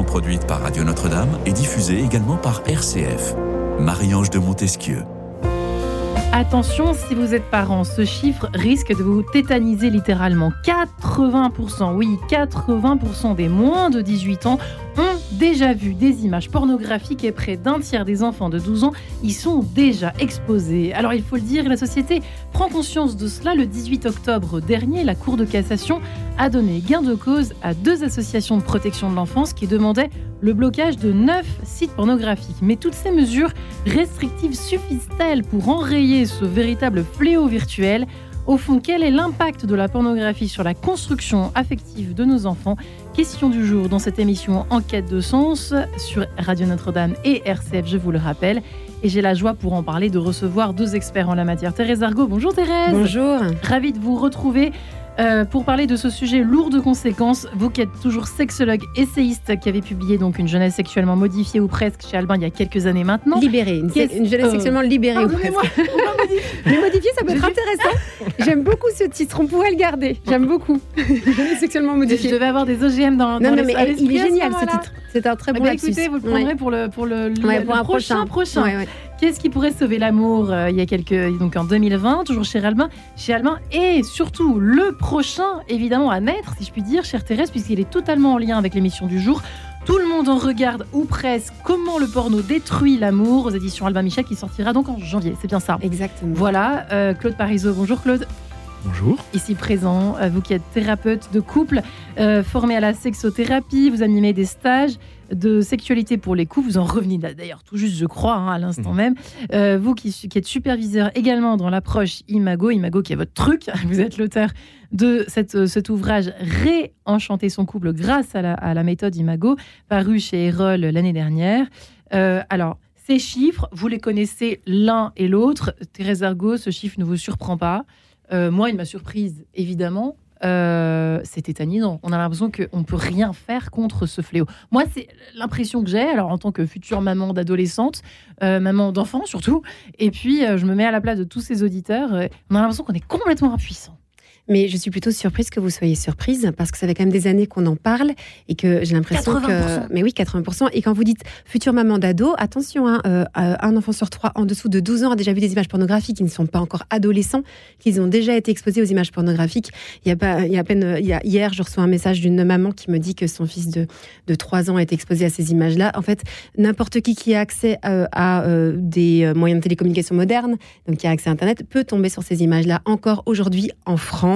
produite par Radio Notre-Dame et diffusée également par RCF. Marie-Ange de Montesquieu. Attention, si vous êtes parent, ce chiffre risque de vous tétaniser littéralement. 80%, oui, 80% des moins de 18 ans déjà vu des images pornographiques et près d'un tiers des enfants de 12 ans y sont déjà exposés. Alors il faut le dire, la société prend conscience de cela. Le 18 octobre dernier, la Cour de cassation a donné gain de cause à deux associations de protection de l'enfance qui demandaient le blocage de neuf sites pornographiques. Mais toutes ces mesures restrictives suffisent-elles pour enrayer ce véritable fléau virtuel? Au fond, quel est l'impact de la pornographie sur la construction affective de nos enfants? Question du jour dans cette émission Enquête de sens sur Radio Notre-Dame et RCF, je vous le rappelle. Et j'ai la joie pour en parler de recevoir deux experts en la matière. Thérèse Argot, bonjour Thérèse. Bonjour. Ravie de vous retrouver. Euh, pour parler de ce sujet lourd de conséquences, vous qui êtes toujours sexologue, essayiste, qui avez publié donc une jeunesse sexuellement modifiée ou presque chez Albin il y a quelques années maintenant. Libérée, une, jeunesse euh, sexuellement libérée ou presque. Mais modifiée, ça peut être intéressant. J'aime beaucoup ce titre, on pourrait le garder. J'aime beaucoup. jeunesse sexuellement modifiée. Je devais avoir des OGM dans, dans Non, non, mais il est génial ce titre. C'est un très bon bah, Écoutez, vous le prendrez pour le, pour le, prochain. prochain. Qu'est-ce qui pourrait sauver l'amour euh, il y a quelques donc en 2020 toujours chez Albin, chez Albin et surtout le prochain évidemment à naître si je puis dire, chère Thérèse puisqu'il est totalement en lien avec l'émission du jour. Tout le monde en regarde ou presque comment le porno détruit l'amour aux éditions Albin Michel qui sortira donc en janvier. C'est bien ça. Exactement. Voilà, euh, Claude Parisot. Bonjour Claude. Bonjour. Ici présent, euh, vous qui êtes thérapeute de couple, formé à la sexothérapie, vous animez des stages de sexualité pour les coups. Vous en revenez d'ailleurs tout juste, je crois, hein, à l'instant mmh. même. Euh, vous qui, êtes superviseur également dans l'approche Imago, Imago qui est votre truc, vous êtes l'auteur de cette, euh, cet ouvrage Réenchanter son couple grâce à la, méthode Imago, paru chez Erol l'année dernière. Euh, alors, ces chiffres, vous les connaissez l'un et l'autre. Thérèse Argo, ce chiffre ne vous surprend pas. moi, il m'a surprise, évidemment. Euh, c'est tétanisant. On a l'impression qu'on ne peut rien faire contre ce fléau. Moi, c'est l'impression que j'ai, alors en tant que future maman d'adolescente, euh, maman d'enfant surtout, et puis euh, je me mets à la place de tous ces auditeurs, on a l'impression qu'on est complètement impuissant. Mais je suis plutôt surprise que vous soyez surprise parce que ça fait quand même des années qu'on en parle et que j'ai l'impression que. Mais oui, 80%. Et quand vous dites future maman d'ado, attention, hein, euh, un enfant sur trois en dessous de 12 ans a déjà vu des images pornographiques qui ne sont pas encore adolescents, qu'ils ont déjà été exposés aux images pornographiques. Il y a, pas, il y a à peine. Il y a, hier, je reçois un message d'une maman qui me dit que son fils de, de 3 ans a été exposé à ces images-là. En fait, n'importe qui qui a accès euh, à euh, des moyens de télécommunication modernes, donc qui a accès à Internet, peut tomber sur ces images-là encore aujourd'hui en France.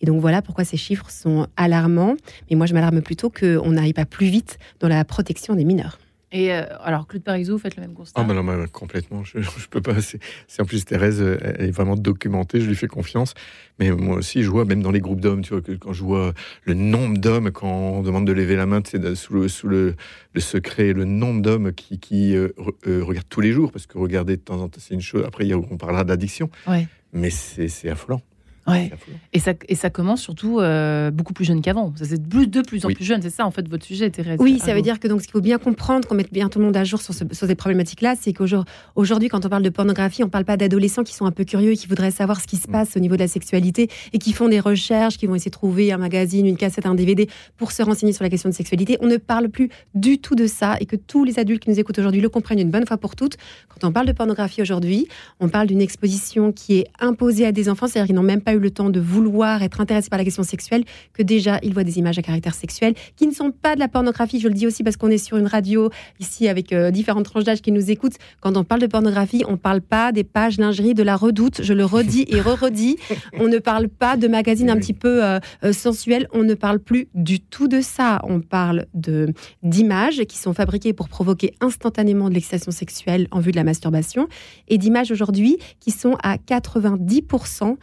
Et donc voilà pourquoi ces chiffres sont alarmants. Mais moi, je m'alarme plutôt qu'on n'arrive pas plus vite dans la protection des mineurs. Et euh, alors, Claude Parisot, vous faites le même constat? Ah, bah non, complètement. Je, je peux pas. C'est en plus Thérèse, elle est vraiment documentée. Je lui fais confiance. Mais moi aussi, je vois même dans les groupes d'hommes, tu vois, que quand je vois le nombre d'hommes quand on demande de lever la main, c'est sous le sous le, le, secret, le nombre d'hommes qui, qui euh, euh, regardent tous les jours, parce que regarder de temps en temps, c'est une chose. Après, il y a, on parlera d'addiction. Ouais. Mais c'est affolant. Ouais. Et ça, et ça commence surtout euh, beaucoup plus jeune qu'avant. Ça c'est de plus en plus jeune. C'est ça en fait votre sujet, Thérèse. Oui, ça veut dire que donc ce qu'il faut bien comprendre, qu'on mette bien tout le monde à jour sur, ces problématiques-là, c'est qu'aujourd'hui, quand on parle de pornographie, on ne parle pas d'adolescents qui sont un peu curieux et qui voudraient savoir ce qui se mm. passe au niveau de la sexualité et qui font des recherches, qui vont essayer de trouver un magazine, une cassette, un DVD pour se renseigner sur la question de sexualité. On ne parle plus du tout de ça et que tous les adultes qui nous écoutent aujourd'hui le comprennent une bonne fois pour toutes. Quand on parle de pornographie aujourd'hui, on parle d'une exposition qui est imposée à des enfants, c'est-à-dire qu'ils n'ont même pas eu le temps de vouloir être intéressé par la question sexuelle que déjà il voit des images à caractère sexuel qui ne sont pas de la pornographie. Je le dis aussi parce qu'on est sur une radio ici avec euh, différentes tranches d'âge qui nous écoutent. Quand on parle de pornographie, on ne parle pas des pages lingerie de la redoute. Je le redis et re-redis. On ne parle pas de magazines un petit peu euh, euh, sensuels. On ne parle plus du tout de ça. On parle de d'images qui sont fabriquées pour provoquer instantanément de l'excitation sexuelle en vue de la masturbation et d'images aujourd'hui qui sont à 90%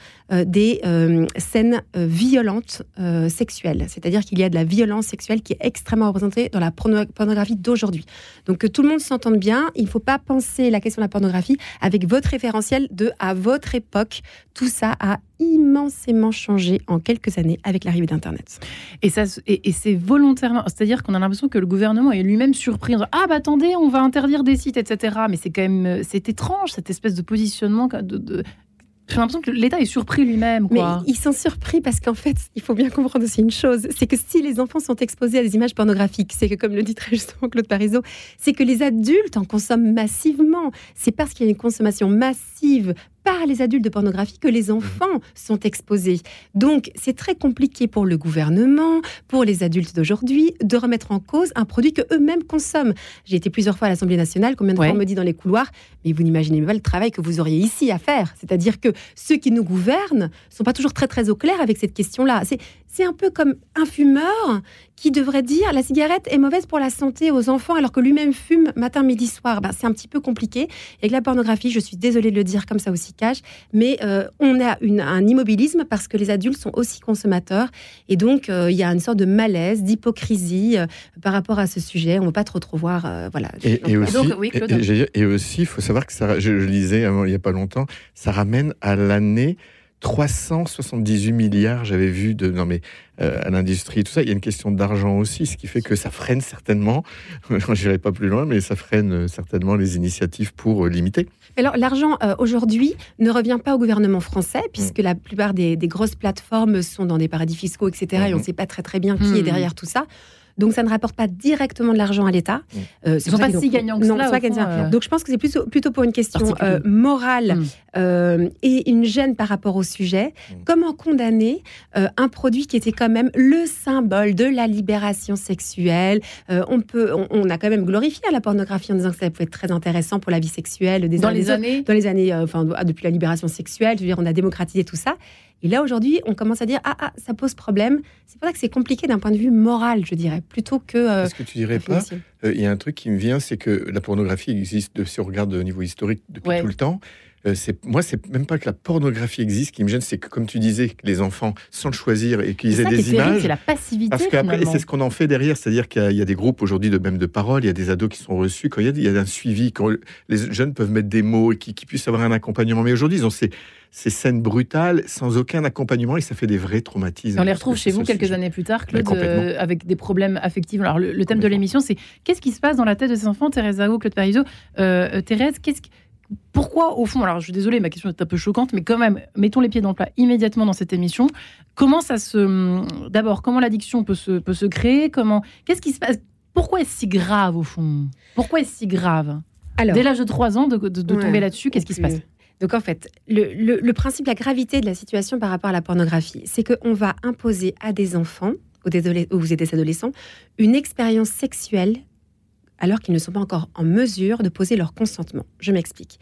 des scènes euh, violentes euh, sexuelles. C'est-à-dire qu'il y a de la violence sexuelle qui est extrêmement représentée dans la pornographie d'aujourd'hui. Donc que tout le monde s'entende bien, il ne faut pas penser la question de la pornographie avec votre référentiel de à votre époque. Tout ça a immensément changé en quelques années avec l'arrivée d'Internet. Et, ça, et, c'est volontairement, c'est-à-dire qu'on a l'impression que le gouvernement est lui-même surpris. En ah bah attendez, on va interdire des sites, etc. Mais c'est quand même, c'est étrange cette espèce de positionnement de j'ai l'impression que l'État est surpris lui-même. Mais ils sont surpris parce qu'en fait, il faut bien comprendre aussi une chose, c'est que si les enfants sont exposés à des images pornographiques, c'est que comme le dit très justement Claude Parizeau, c'est que les adultes en consomment massivement. C'est parce qu'il y a une consommation massive par les adultes de pornographie que les enfants sont exposés. Donc, c'est très compliqué pour le gouvernement, pour les adultes d'aujourd'hui, de remettre en cause un produit que eux-mêmes consomment. J'ai été plusieurs fois à l'Assemblée nationale, combien de fois on me dit dans les couloirs, mais vous n'imaginez pas le travail que vous auriez ici à faire. C'est-à-dire que ceux qui nous gouvernent sont pas toujours très très au clair avec cette question-là. C'est c'est un peu comme un fumeur qui devrait dire la cigarette est mauvaise pour la santé aux enfants alors que lui-même fume matin, midi, soir. Ben, c'est un petit peu compliqué. Et avec la pornographie, je suis désolée de le dire comme ça aussi cache, mais euh, on a une, un immobilisme parce que les adultes sont aussi consommateurs. Et donc, euh, il y a une sorte de malaise, d'hypocrisie euh, par rapport à ce sujet. On ne va pas trop trop voir. voilà. Et, aussi, il faut savoir que ça, je, je lisais il n'y a pas longtemps, ça ramène à l'année 378 milliards, j'avais vu de, non mais euh, à l'industrie, tout ça. Il y a une question d'argent aussi, ce qui fait que ça freine certainement. Je n'irai pas plus loin, mais ça freine euh, certainement les initiatives pour euh, limiter. Alors l'argent aujourd'hui ne revient pas au gouvernement français puisque mm. la plupart des, grosses plateformes sont dans des paradis fiscaux, etc. Et on ne mm-hmm. sait pas très très bien qui est mm. derrière tout ça. Donc ça ne rapporte pas directement de l'argent à l'État. Mmh. Euh, Ils sont pas si gagnants que non, ça. Euh. Donc je pense que c'est plutôt, plutôt pour une question euh, morale mmh. euh, et une gêne par rapport au sujet. Mmh. Comment condamner un produit qui était quand même le symbole de la libération sexuelle? On peut, on, a quand même glorifié la pornographie en disant que ça pouvait être très intéressant pour la vie sexuelle des dans les années, dans les années, enfin depuis la libération sexuelle. Je veux dire, on a démocratisé tout ça. Et là, aujourd'hui, on commence à dire ah, ah, ça pose problème. C'est pour ça que c'est compliqué d'un point de vue moral, je dirais, plutôt que. Euh, Est-ce que tu dirais pas euh, Il y a un truc qui me vient, c'est que la pornographie existe, si on regarde au niveau historique, depuis tout le temps. Euh, c'est moi, c'est même pas que la pornographie existe qui me gêne, c'est que comme tu disais, que les enfants sans le choisir et qu'ils aient des images, c'est la passivité. Parce qu'après, c'est ce qu'on en fait derrière, c'est-à-dire qu'il y, a des groupes aujourd'hui de même de parole, il y a des ados qui sont reçus, quand il y a, il y a un suivi, quand les jeunes peuvent mettre des mots et qui, puissent avoir un accompagnement. Mais aujourd'hui, ils ont ces, ces scènes brutales sans aucun accompagnement et ça fait des vrais traumatismes. On les retrouve chez vous quelques années plus tard, Claude, euh, avec des problèmes affectifs. Alors le, thème de l'émission, c'est qu'est-ce qui se passe dans la tête de ces enfants, Thérèse Zao, Claude Parizeau, euh, Thérèse, qu'est-ce pourquoi, au fond, alors je suis désolée, ma question est un peu choquante, mais quand même, mettons les pieds dans le plat immédiatement dans cette émission. Comment ça se. D'abord, comment l'addiction peut se, peut se créer? Comment Qu'est-ce qui se passe? Pourquoi est-ce si grave, au fond? Pourquoi est-ce si grave? Alors, Dès l'âge de 3 ans, de, tomber là-dessus, qu'est-ce qui se passe? Donc en fait, le, le, principe, la gravité de la situation par rapport à la pornographie, c'est qu'on va imposer à des enfants ou des, ou des adolescents une expérience sexuelle alors qu'ils ne sont pas encore en mesure de poser leur consentement. Je m'explique.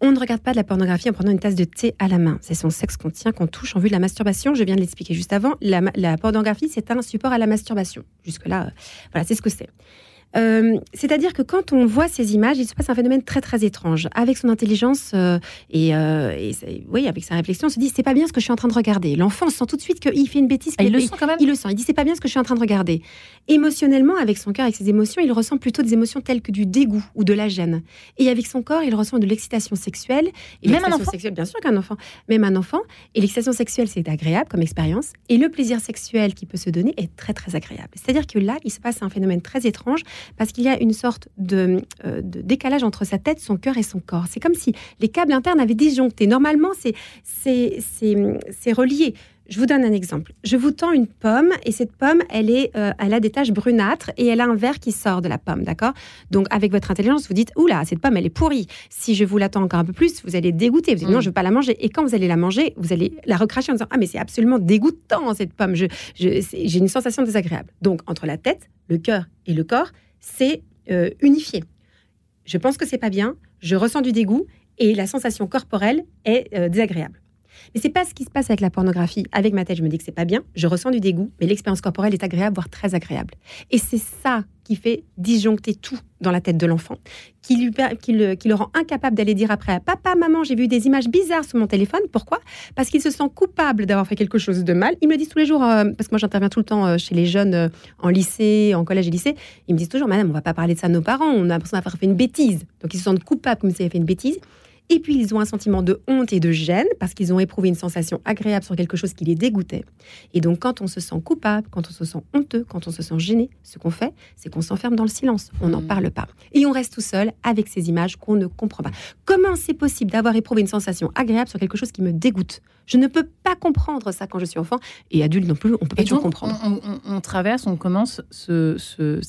On ne regarde pas de la pornographie en prenant une tasse de thé à la main. C'est son sexe qu'on tient, qu'on touche en vue de la masturbation. Je viens de l'expliquer juste avant. La, pornographie, c'est un support à la masturbation. Jusque-là, euh, voilà, c'est ce que c'est. Euh, c'est-à-dire que quand on voit ces images, il se passe un phénomène très très étrange. Avec son intelligence euh, et, oui, avec sa réflexion, on se dit c'est pas bien ce que je suis en train de regarder. L'enfant sent tout de suite qu'il fait une bêtise. Ah, il le sent quand même? Il le sent. Il dit c'est pas bien ce que je suis en train de regarder émotionnellement, avec son cœur, avec ses émotions, il ressent plutôt des émotions telles que du dégoût ou de la gêne. Et avec son corps, il ressent de l'excitation sexuelle. Et même un enfant? sexuelle, Bien sûr qu'un enfant. Même un enfant. Et l'excitation sexuelle, c'est agréable comme expérience. Et le plaisir sexuel qui peut se donner est très, très agréable. C'est-à-dire que là, il se passe un phénomène très étrange parce qu'il y a une sorte de, euh, de, décalage entre sa tête, son cœur et son corps. C'est comme si les câbles internes avaient disjoncté. Normalement, c'est relié. Je vous donne un exemple. Je vous tends une pomme et cette pomme, elle, est, euh, elle a des taches brunâtres et elle a un verre qui sort de la pomme, d'accord? Donc avec votre intelligence, vous dites, oula, cette pomme, elle est pourrie. Si je vous l'attends encore un peu plus, vous allez dégoûter. Vous dites, non, mm. je ne veux pas la manger. Et quand vous allez la manger, vous allez la recracher en disant, ah mais c'est absolument dégoûtant cette pomme. J'ai je, une sensation désagréable. Donc entre la tête, le cœur et le corps, c'est euh, unifié. Je pense que c'est pas bien, je ressens du dégoût et la sensation corporelle est euh, désagréable. Mais c'est pas ce qui se passe avec la pornographie. Avec ma tête, je me dis que c'est pas bien, je ressens du dégoût, mais l'expérience corporelle est agréable, voire très agréable. Et c'est ça qui fait disjoncter tout dans la tête de l'enfant, qui, le rend incapable d'aller dire après à papa, maman, j'ai vu des images bizarres sur mon téléphone. Pourquoi? Parce qu'il se sent coupable d'avoir fait quelque chose de mal. Ils me disent tous les jours, euh, parce que moi j'interviens tout le temps euh, chez les jeunes euh, en lycée, en collège et lycée, ils me disent toujours, madame, on va pas parler de ça à nos parents, on a l'impression d'avoir fait une bêtise. Donc ils se sentent coupables comme s'ils avaient fait une bêtise. Et puis, ils ont un sentiment de honte et de gêne parce qu'ils ont éprouvé une sensation agréable sur quelque chose qui les dégoûtait. Et donc, quand on se sent coupable, quand on se sent honteux, quand on se sent gêné, ce qu'on fait, c'est qu'on s'enferme dans le silence. On n'en Mm. parle pas. Et on reste tout seul avec ces images qu'on ne comprend pas. Comment c'est possible d'avoir éprouvé une sensation agréable sur quelque chose qui me dégoûte? Je ne peux pas comprendre ça quand je suis enfant. Et adulte non plus, on peut pas Et toujours donc, comprendre. on, on- on traverse, on commence ce, ce-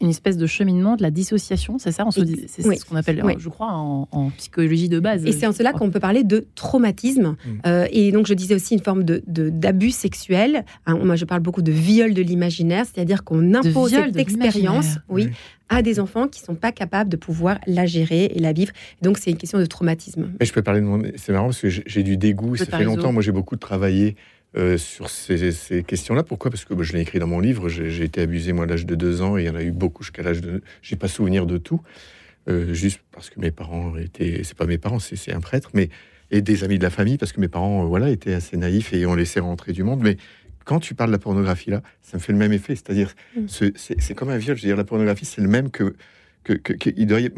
une espèce de cheminement de la dissociation, c'est ça? On se dit- C'est Oui. ce qu'on appelle, Oui. je crois, en, en psychologie de base. Et c'est en cela qu'on peut parler de traumatisme. Mm. Euh, et donc, je disais aussi une forme de de- d'abus sexuel. Hein, moi, je parle beaucoup de viol de l'imaginaire, c'est-à-dire qu'on impose viol cette expérience oui, Oui. à des enfants qui sont pas capables de pouvoir la gérer et la vivre. Donc, c'est une question de traumatisme. Mais je peux parler de mon. C'est marrant parce que j'ai du dégoût. Ça fait longtemps. Moi, j'ai beaucoup travaillé euh, sur ces, ces questions-là. Pourquoi? Parce que bah, je l'ai écrit dans mon livre. J'ai j'ai été abusé moi à l'âge de deux ans et il y en a eu beaucoup jusqu'à l'âge de. J'ai pas souvenir de tout. Euh, juste parce que mes parents étaient. C'est pas mes parents, c'est un prêtre, mais et des amis de la famille parce que mes parents, euh, voilà, étaient assez naïfs et ont laissé rentrer du monde. Mais quand tu parles de la pornographie là, ça me fait le même effet. C'est-à-dire, Mm. ce- c'est comme un viol. Je veux dire, la pornographie, c'est le même que que, que- que- il doit y-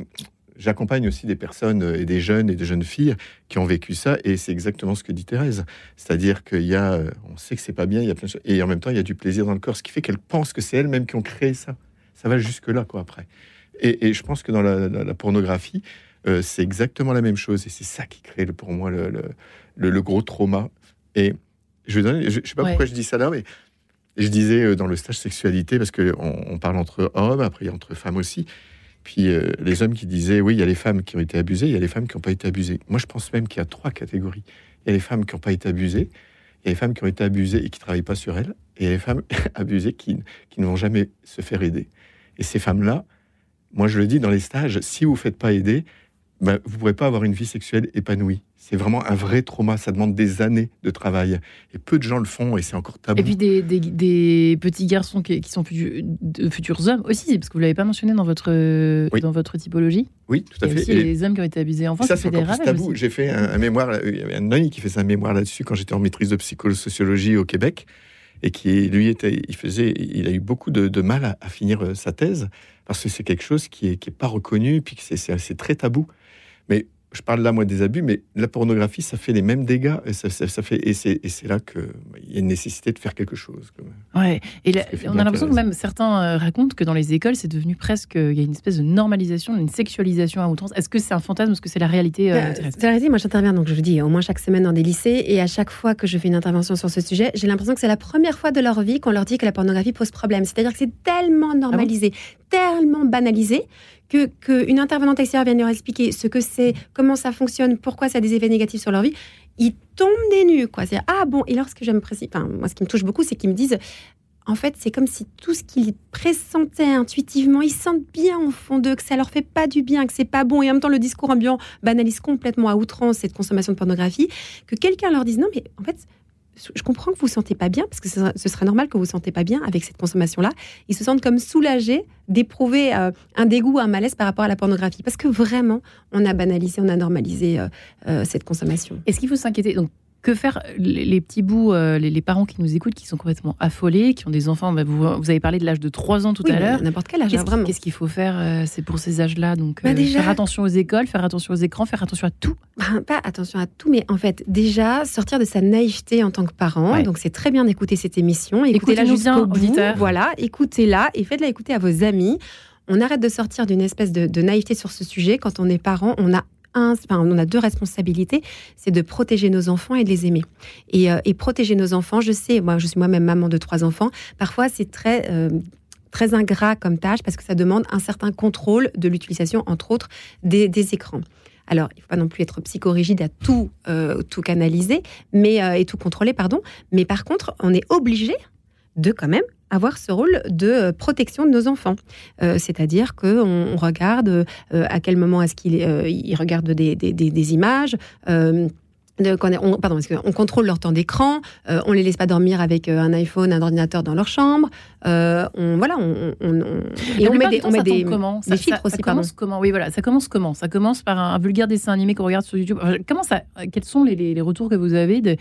J'accompagne aussi des personnes euh, et des jeunes et des jeunes filles qui ont vécu ça, et c'est exactement ce que dit Thérèse. C'est-à-dire qu'il y a, on sait que c'est pas bien, il y a plein de choses, et en même temps, il y a du plaisir dans le corps, ce qui fait qu'elles pensent que c'est elles-mêmes qui ont créé ça. Ça va jusque-là, quoi, après. Et, et je pense que dans la, la- la pornographie, euh, c'est exactement la même chose, et c'est ça qui crée le- pour moi le, le- le- le gros trauma. Et je je sais pas Ouais. pourquoi je dis ça là, mais je disais euh, dans le stage sexualité, parce qu'on on parle entre hommes, après entre femmes aussi. Puis euh, les hommes qui disaient oui, il y a les femmes qui ont été abusées, il y a les femmes qui n'ont pas été abusées. Moi, je pense même qu'il y a trois catégories. Il y a les femmes qui n'ont pas été abusées, il y a les femmes qui ont été abusées et qui ne travaillent pas sur elles, et il y a les femmes abusées qui, qui ne vont jamais se faire aider. Et ces femmes-là, moi je le dis dans les stages, si vous ne faites pas aider, ben, vous ne pourrez pas avoir une vie sexuelle épanouie. C'est vraiment un vrai trauma, ça demande des années de travail. Et peu de gens le font, et c'est encore tabou. Et puis des, des- des petits garçons qui, qui sont futu- de futurs hommes aussi, parce que vous l'avez pas mentionné dans votre, Oui. dans votre typologie. oui, tout à fait. aussi Et- les hommes qui ont été abusés enfants, ça, c'est encore plus tabou. J'ai fait un, un mémoire, là, il y avait un ami qui faisait un mémoire là-dessus quand j'étais en maîtrise de psychosociologie au Québec, et qui, lui, était, il, faisait, il a eu beaucoup de, de mal à, à finir euh, sa thèse, parce que c'est quelque chose qui n'est qui est pas reconnu, puis que c'est- très tabou. Je parle là, moi, des abus, mais la pornographie, ça fait les mêmes dégâts, et, ça, ça- ça fait, et c'est et c'est là qu'il y a une nécessité de faire quelque chose. comme- Ouais. Et là, on a l'impression que même certains euh, racontent que dans les écoles, c'est devenu presque. Il y a une espèce de normalisation, une sexualisation à outrance. Est-ce que c'est un fantasme Est-ce que c'est la réalité, euh, Bah, c'est la réalité. moi j'interviens donc je vous dis au moins chaque semaine dans des lycées et à chaque fois que je fais une intervention sur ce sujet, j'ai l'impression que c'est la première fois de leur vie qu'on leur dit que la pornographie pose problème. C'est-à-dire que c'est tellement normalisé, tellement banalisé que qu'une intervenante extérieure vienne leur expliquer ce que c'est, comment ça fonctionne, pourquoi ça a des effets négatifs sur leur vie, ils tombent des nues quoi. C'est ah bon et lorsque je me précise, enfin moi ce qui me touche beaucoup c'est qu'ils me disent en fait, c'est comme si tout ce qu'ils pressentaient intuitivement, ils sentent bien au fond d'eux que ça leur fait pas du bien, que c'est pas bon. Et en même temps, le discours ambiant banalise complètement à outrance cette consommation de pornographie. Que quelqu'un leur dise non, mais en fait, je comprends que vous vous sentez pas bien, parce que ce serait, normal que vous vous sentez pas bien avec cette consommation-là. Ils se sentent comme soulagés d'éprouver euh, un dégoût, un malaise par rapport à la pornographie. Parce que vraiment, on a banalisé, on a normalisé euh, euh, cette consommation. Est-ce qu'il faut s'inquiéter? Donc, que faire les, petits bouts, euh, les, les parents qui nous écoutent, qui sont complètement affolés, qui ont des enfants bah, vous, vous avez parlé de l'âge de 3 ans tout Oui, à l'heure. n'importe quel âge, Qu'est-ce hein, qui- vraiment. qu'est-ce qu'il faut faire euh, C'est pour ces âges-là. Donc, Bah, euh, déjà- faire attention aux écoles, faire attention aux écrans, faire attention à tout. Ben, pas attention à tout, mais en fait, déjà, sortir de sa naïveté en tant que parent. Ouais. Donc, c'est très bien d'écouter cette émission. Écoutez-la jusqu'au bout. auditeurs. Voilà, écoutez-la et faites-la écouter à vos amis. On arrête de sortir d'une espèce de, de naïveté sur ce sujet. Quand on est parent, on a on a deux responsabilités, c'est de protéger nos enfants et de les aimer. Et, euh, et protéger nos enfants, je sais, moi, je suis moi-même maman de trois enfants. Parfois, c'est très euh, très ingrat comme tâche parce que ça demande un certain contrôle de l'utilisation, entre autres, des, écrans. Alors, il ne faut pas non plus être psychorigide à tout, euh, tout canaliser mais, et tout contrôler, pardon. Mais par contre, on est obligé de quand même avoir ce rôle de euh, protection de nos enfants. Euh, C'est-à-dire qu'on on regarde euh, à quel moment est-ce qu'ils euh, ils regardent des, des- des- des images. de- on, pardon, on contrôle leur temps d'écran, euh, on les laisse pas dormir avec un iPhone, un ordinateur dans leur chambre. euh, on, voilà, on, on- on- et on met des, temps, on met ça tombe des, comment? des Ça- filtres ça- aussi, Ça commence comment? Oui, voilà. Ça commence comment? Ça commence par un, un vulgaire dessin animé qu'on regarde sur YouTube. Comment ça Quels sont les, les- les retours que vous avez de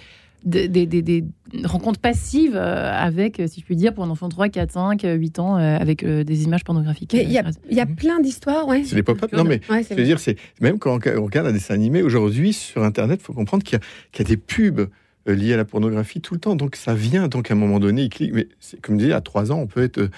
des, des- des- des rencontres passives euh, avec, euh, si je puis dire, pour un enfant de 3, 4, 5, euh, 8 ans, euh, avec des images pornographiques. Il y a, y a plein d'histoires, ouais. C'est les pop-up. Non, mais Ouais, je veux dire, c'est même quand on regarde un dessin animé aujourd'hui sur Internet, il faut comprendre qu'il y, a- qu'il y a des pubs liées à la pornographie tout le temps. Donc ça vient. Donc à un moment donné, il clique. Mais comme je disais, à trois ans, on peut être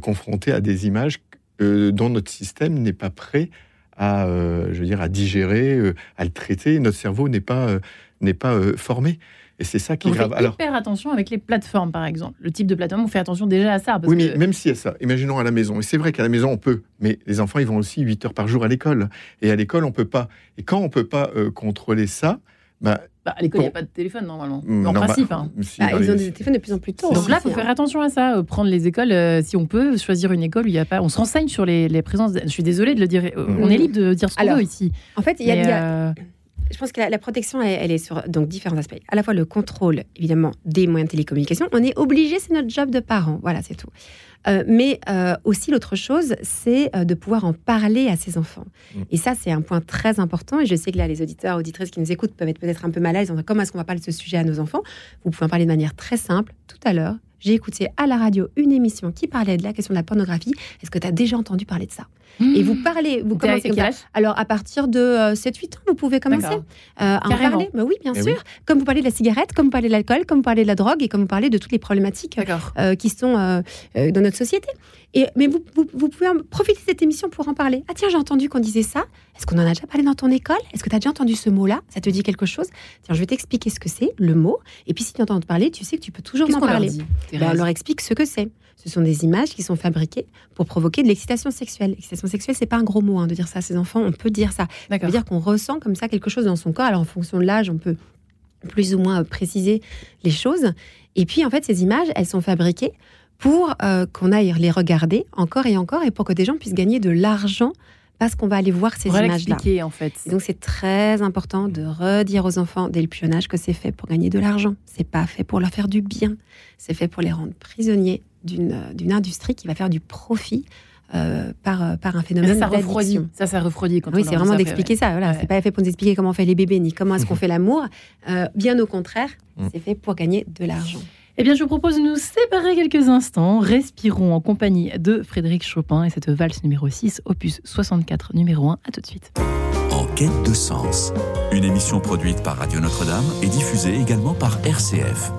confronté à des images dont notre système n'est pas prêt à, euh, je veux dire, à digérer, à le traiter. Notre cerveau n'est pas euh, n'est pas euh, formé. Et c'est ça qui est grave. Alors, hyper attention avec les plateformes, par exemple. Le type de plateforme, on fait attention déjà à ça. Parce oui, mais que- même y a ça, imaginons à la maison. Et c'est vrai qu'à la maison, on peut. Mais les enfants, ils vont aussi 8 heures par jour à l'école. Et à l'école, on peut pas. Et quand on peut pas euh, contrôler ça, bah, bah, à l'école, il n'y a Bon. pas de téléphone, normalement. mm, en non, bah, principe. hein. si, Ah, dans ils les- ont des téléphones de plus en plus tôt. Donc hein, là, il faut c'est- faire attention à ça. euh, Prendre les écoles, euh, si on peut, choisir une école où il n'y a pas. On se renseigne sur les, les présences. Je suis désolée de le dire. euh, Mhm. On est libre de dire ce qu'on veut ici. En fait, il y a, Je pense que la, la protection, elle, elle est sur donc différents aspects. À la fois le contrôle, évidemment, des moyens de télécommunication. On est obligé, c'est notre job de parent. Voilà, c'est tout. Euh, mais euh, aussi l'autre chose, c'est euh, de pouvoir en parler à ses enfants. Mm. Et ça, c'est un point très important. Et je sais que là, les auditeurs, auditrices qui nous écoutent peuvent être peut-être un peu mal à l'aise. Comment est-ce qu'on va parler de ce sujet à nos enfants? Vous pouvez en parler de manière très simple. Tout à l'heure, j'ai écouté à la radio une émission qui parlait de la question de la pornographie. Est-ce que tu as déjà entendu parler de ça? Et vous parlez, vous commencez comme Alors, à partir de 7-8 ans, vous pouvez commencer euh, à en parler. Mais oui, bien Eh sûr. oui. Comme vous parlez de la cigarette, comme vous parlez de l'alcool, comme vous parlez de la drogue et comme vous parlez de toutes les problématiques euh, qui sont euh, euh, dans notre société. Et, mais vous, vous, vous pouvez en profiter de cette émission pour en parler. Ah tiens, j'ai entendu qu'on disait ça. Est-ce qu'on en a déjà parlé dans ton école? Est-ce que tu as déjà entendu ce mot-là? Ça te dit quelque chose? Tiens, je vais t'expliquer ce que c'est, le mot. Et puis si tu entends parler, tu sais que tu peux toujours en qu'on leur parler. dit? Ben, on leur explique ce que c'est. Ce sont des images qui sont fabriquées pour provoquer de l'excitation sexuelle. L'excitation sexuelle, c'est pas un gros mot hein, de dire ça à ses enfants. On peut dire ça. Ça veut dire qu'on ressent comme ça quelque chose dans son corps. Alors, en fonction de l'âge, on peut plus ou moins euh, préciser les choses. Et puis, en fait, ces images, elles sont fabriquées pour euh, qu'on aille les regarder encore et encore et pour que des gens puissent gagner de l'argent parce qu'on va aller voir ces images-là. en fait. Et donc, c'est très important de redire aux enfants dès le âge que c'est fait pour gagner de l'argent. C'est pas fait pour leur faire du bien. C'est fait pour les rendre prisonniers d'une euh, industrie qui va faire du profit euh, par, par un phénomène ça, ça refroidit. Ça, ça refroidit quand Oui, c'est vraiment ça, d'expliquer ça. Voilà, Ouais. c'est pas fait pour nous expliquer comment on fait les bébés ni comment est-ce qu'on fait l'amour. Euh, bien au contraire, Mm. c'est fait pour gagner de l'argent. Eh bien, je vous propose de nous séparer quelques instants. Respirons en compagnie de Frédéric Chopin et cette valse numéro 6, opus 64, numéro 1. À tout de suite. En quête de sens. Une émission produite par Radio Notre-Dame et diffusée également par RCF.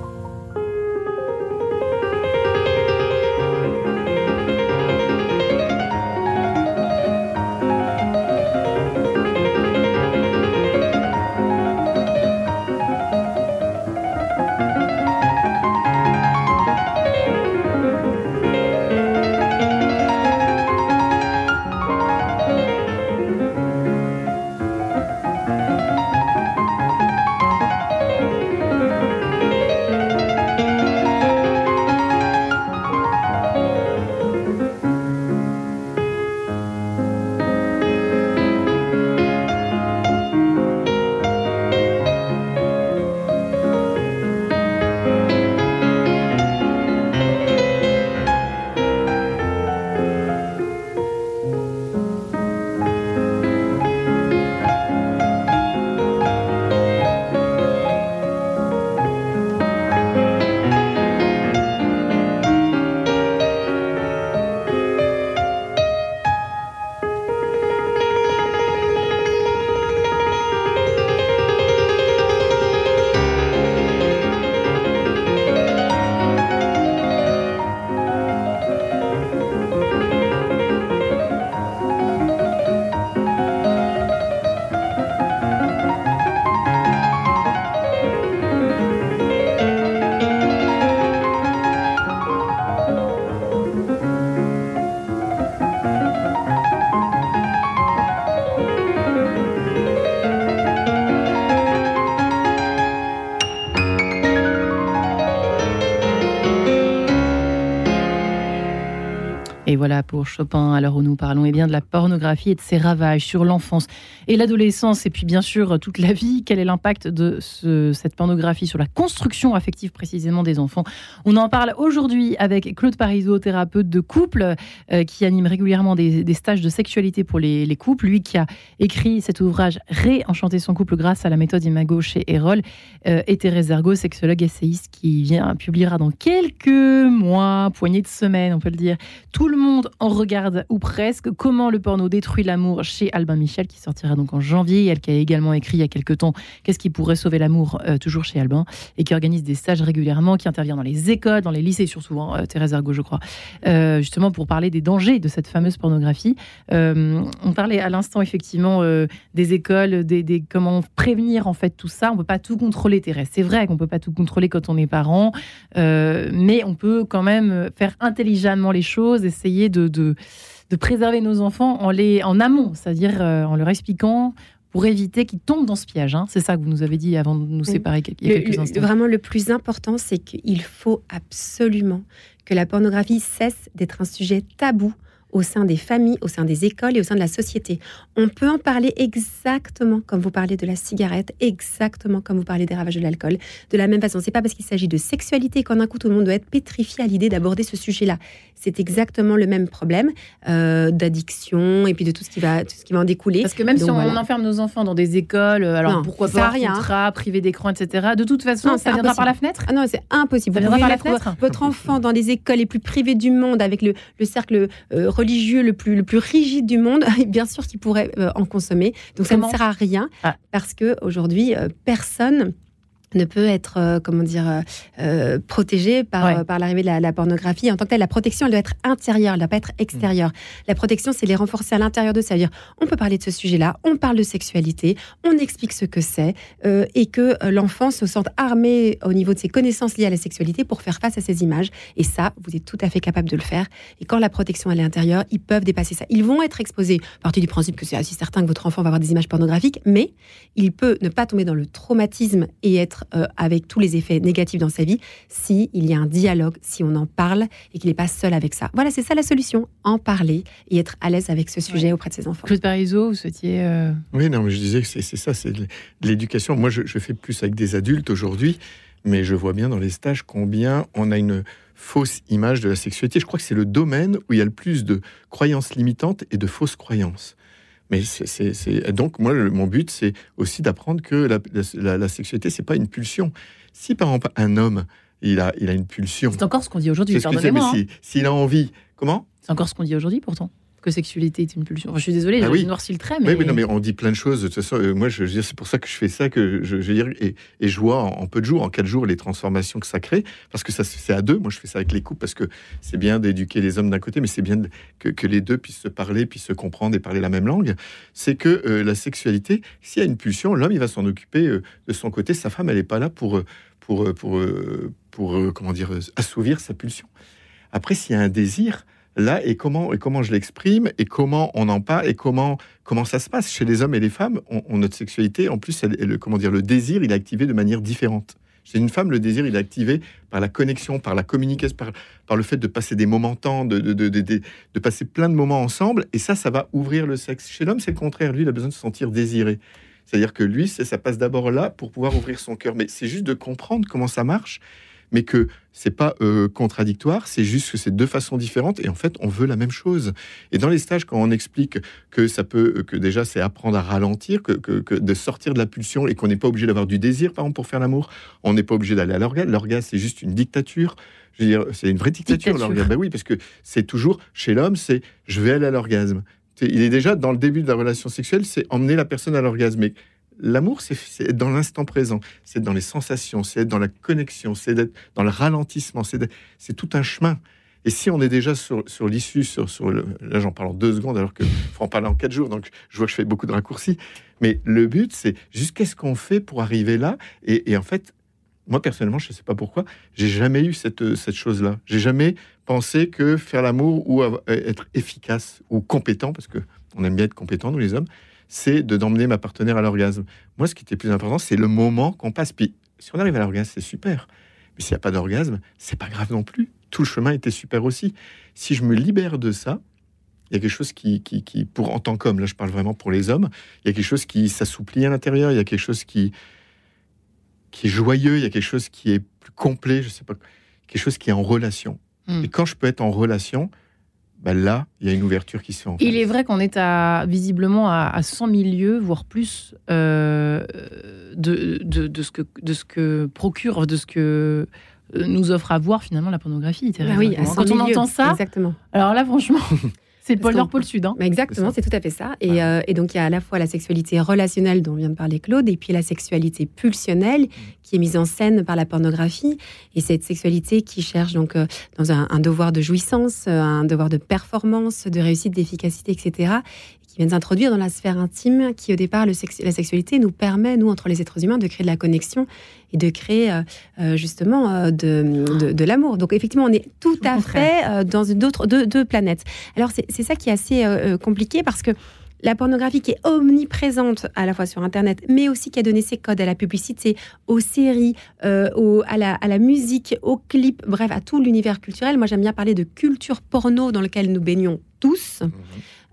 Pour Chopin, l'heure où nous parlons eh bien, de la pornographie et de ses ravages sur l'enfance et l'adolescence, et puis bien sûr toute la vie. Quel est l'impact de ce, cette pornographie sur la construction affective précisément des enfants? On en parle aujourd'hui avec Claude Parisot, thérapeute de couple, euh, qui anime régulièrement des, stages de sexualité pour les, les, couples. Lui qui a écrit cet ouvrage Réenchanter son couple grâce à la méthode Imago chez Erol, euh, et Thérèse Ergo, sexologue essayiste, qui vient publiera dans quelques mois, poignée de semaines, on peut le dire, tout le monde en regarde ou presque. Comment le porno détruit l'amour? Chez Albin Michel, qui sortira donc en janvier. Elle qui a également écrit il y a quelques temps Qu'est-ce qui pourrait sauver l'amour, euh, toujours chez Albin, et qui organise des stages régulièrement, qui intervient dans les écoles, dans les lycées, surtout, hein, euh, Thérèse Argo, je crois, euh, justement pour parler des dangers de cette fameuse pornographie. on parlait à l'instant, effectivement, des écoles, des, comment prévenir en fait tout ça. On peut pas tout contrôler, Thérèse. C'est vrai qu'on peut pas tout contrôler quand on est parent, mais on peut quand même faire intelligemment les choses, essayer de, préserver nos enfants en, les, en amont, c'est-à-dire euh, en leur expliquant pour éviter qu'ils tombent dans ce piège. Hein. C'est ça que vous nous avez dit avant de nous séparer il y a quelques instants. Vraiment, le plus important, c'est qu'il faut absolument que la pornographie cesse d'être un sujet tabou au sein des familles, au sein des écoles et au sein de la société. On peut en parler exactement comme vous parlez de la cigarette, exactement comme vous parlez des ravages de l'alcool. De la même façon, c'est pas parce qu'il s'agit de sexualité qu'en un coup tout le monde doit être pétrifié à l'idée d'aborder ce sujet-là. C'est exactement le même problème euh, d'addiction et puis de tout ce qui va, tout ce qui va en découler. Parce que même si on, enferme nos enfants dans des écoles, euh, alors pourquoi pas rien. contrat, privé d'écran, etc. De toute façon, ça viendra par la fenêtre. Ah non, c'est impossible. Ça viendra par la fenêtre. Votre enfant dans les écoles les plus privées du monde, avec le, le cercle euh, religieux le plus, le plus rigide du monde, bien sûr qu'il pourrait euh, en consommer. Donc ça ne sert à rien ah. parce que aujourd'hui, euh, personne ne peut être, euh, comment dire, euh, euh protégée par, par l'arrivée de la, pornographie. En tant que telle, la protection, elle doit être intérieure, elle ne doit pas être extérieure. La protection, c'est les renforcer à l'intérieur de ça. C'est-à-dire, on peut parler de ce sujet-là, on parle de sexualité, on explique ce que c'est, euh, et que l'enfant se sente armé au niveau de ses connaissances liées à la sexualité pour faire face à ces images. Et ça, vous êtes tout à fait capable de le faire. Et quand la protection, elle est intérieure, ils peuvent dépasser ça. Ils vont être exposés, partie du principe que c'est assez certain que votre enfant va avoir des images pornographiques, mais il peut ne pas tomber dans le traumatisme et être euh, avec tous les effets négatifs dans sa vie si il y a un dialogue, si on en parle et qu'il n'est pas seul avec ça. Voilà, c'est ça la solution, en parler et être à l'aise avec ce sujet auprès de ses enfants. Claude Parizeau, vous souhaitiez... Euh, oui, non, mais je disais que c'est ça, c'est de l'éducation. Moi, je, fais plus avec des adultes aujourd'hui, mais je vois bien dans les stages combien on a une fausse image de la sexualité. Je crois que c'est le domaine où il y a le plus de croyances limitantes et de fausses croyances. Mais c'est donc moi mon but c'est aussi d'apprendre que la, la, la sexualité c'est pas une pulsion. Si par exemple un homme il a il a une pulsion. C'est encore ce qu'on dit aujourd'hui. Hein. S'il a envie, comment? C'est encore ce qu'on dit aujourd'hui pourtant que sexualité est une pulsion. je suis désolée, ah oui. je noircis le trait, mais... Oui, non, mais on dit plein de choses. De toute façon, euh, moi, je, dire, c'est pour ça que je fais ça, que je, dire, et, et, je vois en, peu de jours, en quatre jours, les transformations que ça crée, parce que ça c'est à deux. Moi, je fais ça avec les couples, parce que c'est bien d'éduquer les hommes d'un côté, mais c'est bien que, que, les deux puissent se parler, puissent se comprendre et parler la même langue. C'est que euh, la sexualité, s'il y a une pulsion, l'homme, il va s'en occuper euh, de son côté. Sa femme, elle n'est pas là pour, pour, pour, pour, comment dire, assouvir sa pulsion. Après, s'il y a un désir, là et comment et comment je l'exprime et comment on en parle et comment comment ça se passe chez les hommes et les femmes. On, notre sexualité en plus elle, comment dire le désir il est activé de manière différente. Chez une femme le désir il est activé par la connexion par la communication par, par le fait de passer des moments temps de, passer plein de moments ensemble et ça ça va ouvrir le sexe. Chez l'homme c'est le contraire. Lui il a besoin de se sentir désiré. C'est-à-dire que lui ça passe d'abord là pour pouvoir ouvrir son cœur. Mais c'est juste de comprendre comment ça marche mais que c'est pas euh, contradictoire, c'est juste que c'est deux façons différentes et en fait on veut la même chose. Et dans les stages, quand on explique que ça peut, que déjà c'est apprendre à ralentir, que, que, de sortir de la pulsion et qu'on n'est pas obligé d'avoir du désir, par exemple pour faire l'amour, on n'est pas obligé d'aller à l'orgasme. L'orgasme c'est juste une dictature. Je veux dire, c'est une vraie dictature, l'orgasme. Ben oui, parce que c'est toujours chez l'homme, c'est je vais aller à l'orgasme. Il est déjà dans le début de la relation sexuelle, c'est emmener la personne à l'orgasme. Mais L'amour, c'est être dans l'instant présent, c'est être dans les sensations, c'est être dans la connexion, c'est être dans le ralentissement, c'est tout un chemin. Et si on est déjà sur, l'issue, sur, sur là j'en parle en deux secondes alors que faut en parler en quatre jours, donc je vois que je fais beaucoup de raccourcis. Mais le but, c'est juste qu'est-ce qu'on fait pour arriver là. Et, en fait, moi personnellement, je ne sais pas pourquoi, j'ai jamais eu cette, cette chose-là. J'ai jamais pensé que faire l'amour ou être efficace ou compétent, parce que on aime bien être compétent nous les hommes, c'est de d'emmener ma partenaire à l'orgasme. Moi, ce qui était plus important, c'est le moment qu'on passe. Puis, si on arrive à l'orgasme, c'est super. Mais s'il n'y a pas d'orgasme, c'est pas grave non plus. tout le chemin était super aussi. Si je me libère de ça, il y a quelque chose qui, qui, qui pour en tant qu'homme, là je parle vraiment pour les hommes, il y a quelque chose qui s'assouplit à l'intérieur, il y a quelque chose qui, qui est joyeux, il y a quelque chose qui est plus complet, je sais pas, quelque chose qui est en relation. Hmm. Et quand je peux être en relation, bah là, il y a une ouverture qui se fait. En Il est vrai qu'on est à, visiblement à, à 100 000 lieues, voire plus, euh, de, de, de ce que, de ce que procure, de ce que euh, nous offre à voir finalement la pornographie. Ah oui, à 100 Quand 000 on entend ça, Exactement. alors là, franchement, c'est le pôle Nord, pôle Sud. hein. Bah, exactement, C'est tout à fait ça. Et, euh, et donc, il y a à la fois la sexualité relationnelle dont vient de parler Claude, et puis la sexualité pulsionnelle qui est mise en scène par la pornographie. Et cette sexualité qui cherche donc euh, dans un, un devoir de jouissance, euh, un devoir de performance, de réussite, d'efficacité, etc. et qui vient s'introduire dans la sphère intime qui, au départ, le sex- la sexualité nous permet, nous, entre les êtres humains, de créer de la connexion et de créer euh, justement euh, de, de, de l'amour. Donc, effectivement, on est tout à fait euh, dans d'autres deux, deux planètes. Alors, c'est c'est ça qui est assez euh, euh, compliqué parce que la pornographie qui est omniprésente à la fois sur Internet, mais aussi qui a donné ses codes à la publicité, aux séries, euh, au- à, la, à la musique, aux clips, bref, à tout l'univers culturel. Moi, j'aime bien parler de culture porno dans lequel nous baignons tous. Mhm.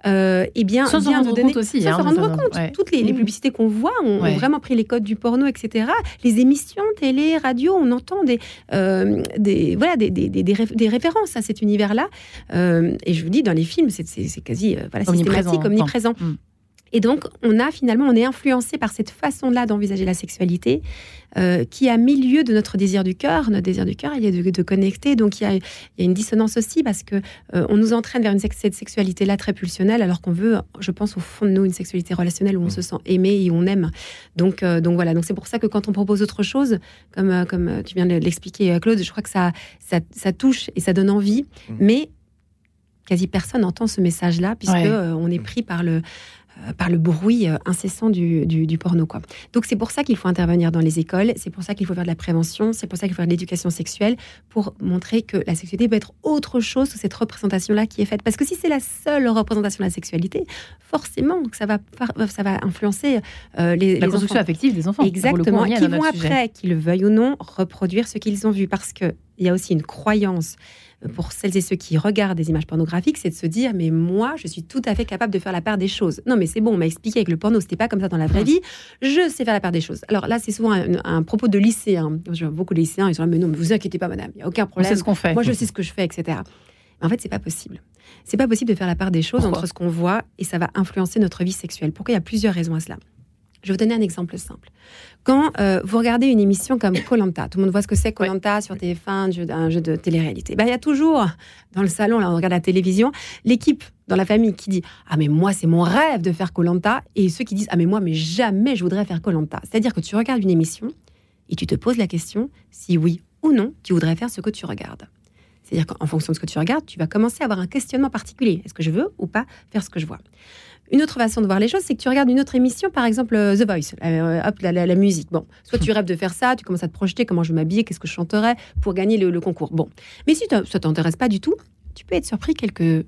Euh, eh bien, Sans vient de donner- compte aussi, Sans hein, s'en rendre compte. ouais. Toutes les, les Mhm. publicités qu'on voit ont, vraiment pris les codes du porno, etc. Les émissions, télé, radio, on entend des, euh, des, voilà, des, des, des- des réf- des références à cet univers-là. Euh, et je vous dis, dans les films, c'est quasi voilà, Omniprésent, systématique, omniprésent. Mm. Et donc, on a finalement, on est influencé par cette façon-là d'envisager la sexualité, euh, qui a mis lieu de notre désir du cœur. Notre désir du cœur, il est de, de connecter. Donc, il y, a, il y a une dissonance aussi parce que euh, on nous entraîne vers une cette sexualité-là très pulsionnelle, alors qu'on veut, je pense, au fond de nous, une sexualité relationnelle où on Mm. se sent aimé et où on aime. Donc, euh, donc voilà. Donc, c'est pour ça que quand on propose autre chose, comme, euh, comme tu viens de l'expliquer, Claude, je crois que ça, ça, ça touche et ça donne envie. Mm. Mais quasi personne n'entend ce message-là, puisque Ouais. euh, on est pris par le, par le bruit euh, incessant du, du, du porno. Quoi. Donc c'est pour ça qu'il faut intervenir dans les écoles, c'est pour ça qu'il faut faire de la prévention, c'est pour ça qu'il faut faire de l'éducation sexuelle, pour montrer que la sexualité peut être autre chose que cette représentation-là qui est faite. Parce que si c'est la seule représentation de la sexualité, forcément que ça va, ça va influencer euh, les, La les construction enfants. affective des enfants. Exactement, qui vont après, qu'ils le veuillent ou non, reproduire ce qu'ils ont vu. Parce qu'il y a aussi une croyance euh, pour celles et ceux qui regardent des images pornographiques, c'est de se dire, mais moi, je suis tout à fait capable de faire la part des choses. Non, mais c'est bon, on m'a expliqué avec le porno, c'était pas comme ça dans la vraie Mm. vie. Je sais faire la part des choses. Alors là, c'est souvent un, un propos de vois beaucoup de lycéens, ils sont là, mais non, mais vous inquiétez pas, madame, il n'y a aucun problème. sait ce qu'on fait. Moi, je sais ce que je fais, etc. Mais en fait, c'est pas possible. C'est pas possible de faire la part des choses Pourquoi entre ce qu'on voit et ça va influencer notre vie sexuelle. Pourquoi il y a plusieurs raisons à cela? Je vais vous donner un exemple simple. Quand euh, vous regardez une émission comme Colanta, tout le monde voit ce que c'est Colanta sur TF1, un jeu, un jeu de télé-réalité. Ben, il y a toujours dans le salon, là, on regarde la télévision, l'équipe dans la famille qui dit ah mais moi c'est mon rêve de faire Colanta et ceux qui disent ah mais moi mais jamais je voudrais faire Colanta. C'est-à-dire que tu regardes une émission et tu te poses la question si oui ou non tu voudrais faire ce que tu regardes. C'est-à-dire qu'en fonction de ce que tu regardes, tu vas commencer à avoir un questionnement particulier. Est-ce que je veux ou pas faire ce que je vois? Une autre façon de voir les choses, c'est que tu regardes une autre émission, par exemple euh, The Voice, euh, hop, la, la- la musique. Bon, soit tu rêves de faire ça, tu commences à te projeter comment je vais m'habiller, qu'est-ce que je chanterais pour gagner le, le concours. Bon, mais si ça t'intéresse pas du tout, tu peux être surpris quelques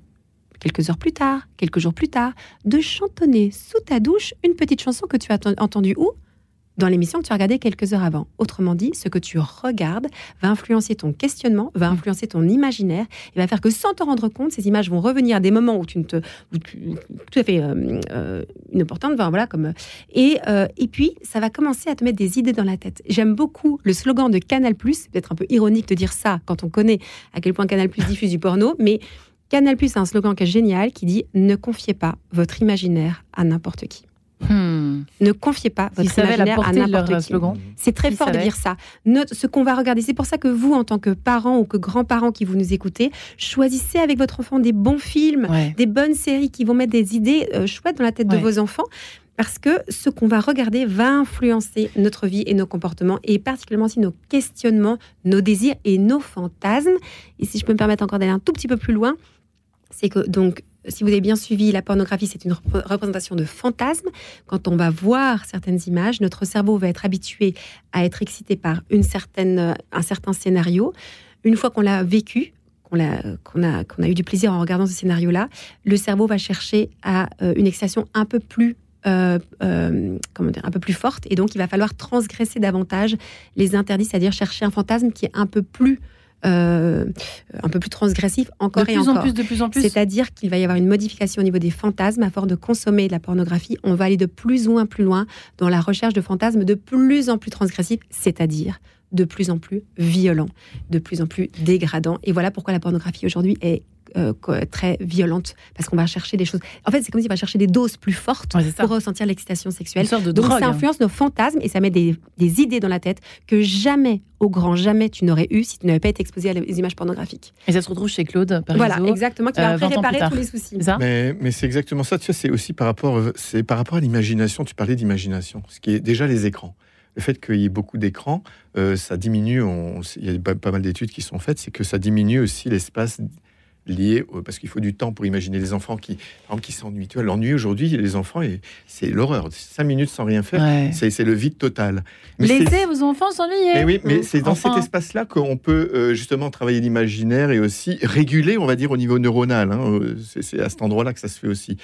quelques heures plus tard, quelques jours plus tard, de chantonner sous ta douche une petite chanson que tu as enten- entendue où? Dans l'émission que tu as regardée quelques heures avant. Autrement dit, ce que tu regardes va influencer ton questionnement, va influencer ton imaginaire, et va faire que sans te rendre compte, ces images vont revenir à des moments où tu ne te, où tu- tout à fait euh, euh, inopportunes, enfin, voilà, comme et euh, et puis ça va commencer à te mettre des idées dans la tête. J'aime beaucoup le slogan de Canal+. C'est peut-être un peu ironique de dire ça quand on connaît à quel point Canal+ diffuse du porno, mais Canal+, a un slogan qui est génial qui dit ne confiez pas votre imaginaire à n'importe qui. Hmm. Ne confiez pas Ils votre imaginaire à n'importe qui. slogan. C'est très Ils fort de dire ça. Notre, ce qu'on va regarder, c'est pour ça que vous, en tant que parents ou que grands-parents qui vous nous écoutez, choisissez avec votre enfant des bons films, Ouais. des bonnes séries qui vont mettre des idées euh, chouettes dans la tête de vos enfants. Parce que ce qu'on va regarder va influencer notre vie et nos comportements, et particulièrement aussi nos questionnements, nos désirs et nos fantasmes. Et si je peux me permettre encore d'aller un tout petit peu plus loin, c'est que donc, si vous avez bien suivi, la pornographie, c'est une rep- représentation de fantasmes. Quand on va voir certaines images, notre cerveau va être habitué à être excité par une certaine, euh, un certain scénario. Une fois qu'on l'a vécu, qu'on a, a eu du plaisir en regardant ce scénario-là, le cerveau va chercher à euh, une excitation un peu plus euh, comment dire, un peu plus forte, et donc il va falloir transgresser davantage les interdits, c'est-à-dire chercher un fantasme qui est un peu plus euh, un peu plus transgressif encore de et plus encore. en plus, de plus en plus. C'est-à-dire qu'il va y avoir une modification au niveau des fantasmes. À force de consommer de la pornographie, on va aller de plus ou moins plus loin dans la recherche de fantasmes de plus en plus transgressifs, c'est-à-dire de plus en plus violents, de plus en plus dégradants. Et voilà pourquoi la pornographie aujourd'hui est euh, très violente, parce qu'on va chercher des choses. En fait, c'est comme si on va chercher des doses plus fortes Ouais, pour ressentir l'excitation Une sexuelle. sorte de Donc drogue. ça hein. influence nos fantasmes et ça met des, des idées dans la tête que jamais, au grand jamais, tu n'aurais eu si tu n'avais pas été exposé à les images pornographiques. Et ça se retrouve chez Claude Parisot. Voilà, exactement, qui va euh, après 20 ans plus réparer tous les soucis. Ça Mais, mais c'est exactement ça. Tu vois, c'est aussi par rapport, c'est par rapport à l'imagination. Tu parlais d'imagination, ce qui est déjà les écrans. Le fait qu'il y ait beaucoup d'écrans, euh, ça diminue. on- il y a pas, pas mal d'études qui sont faites, c'est que ça diminue aussi l'espace lié au- parce qu'il faut du temps pour imaginer les enfants qui, exemple, qui s'ennuient. Tu vois, l'ennui aujourd'hui, les enfants, c'est l'horreur. Cinq minutes sans rien faire, Ouais. c'est le vide total. Laissez vos enfants s'ennuyer. mais oui, mais c'est dans Enfin. cet espace-là qu'on peut euh, justement travailler l'imaginaire et aussi réguler, on va dire, au niveau neuronal. hein. Euh, C'est c'est à cet endroit-là que ça se fait aussi.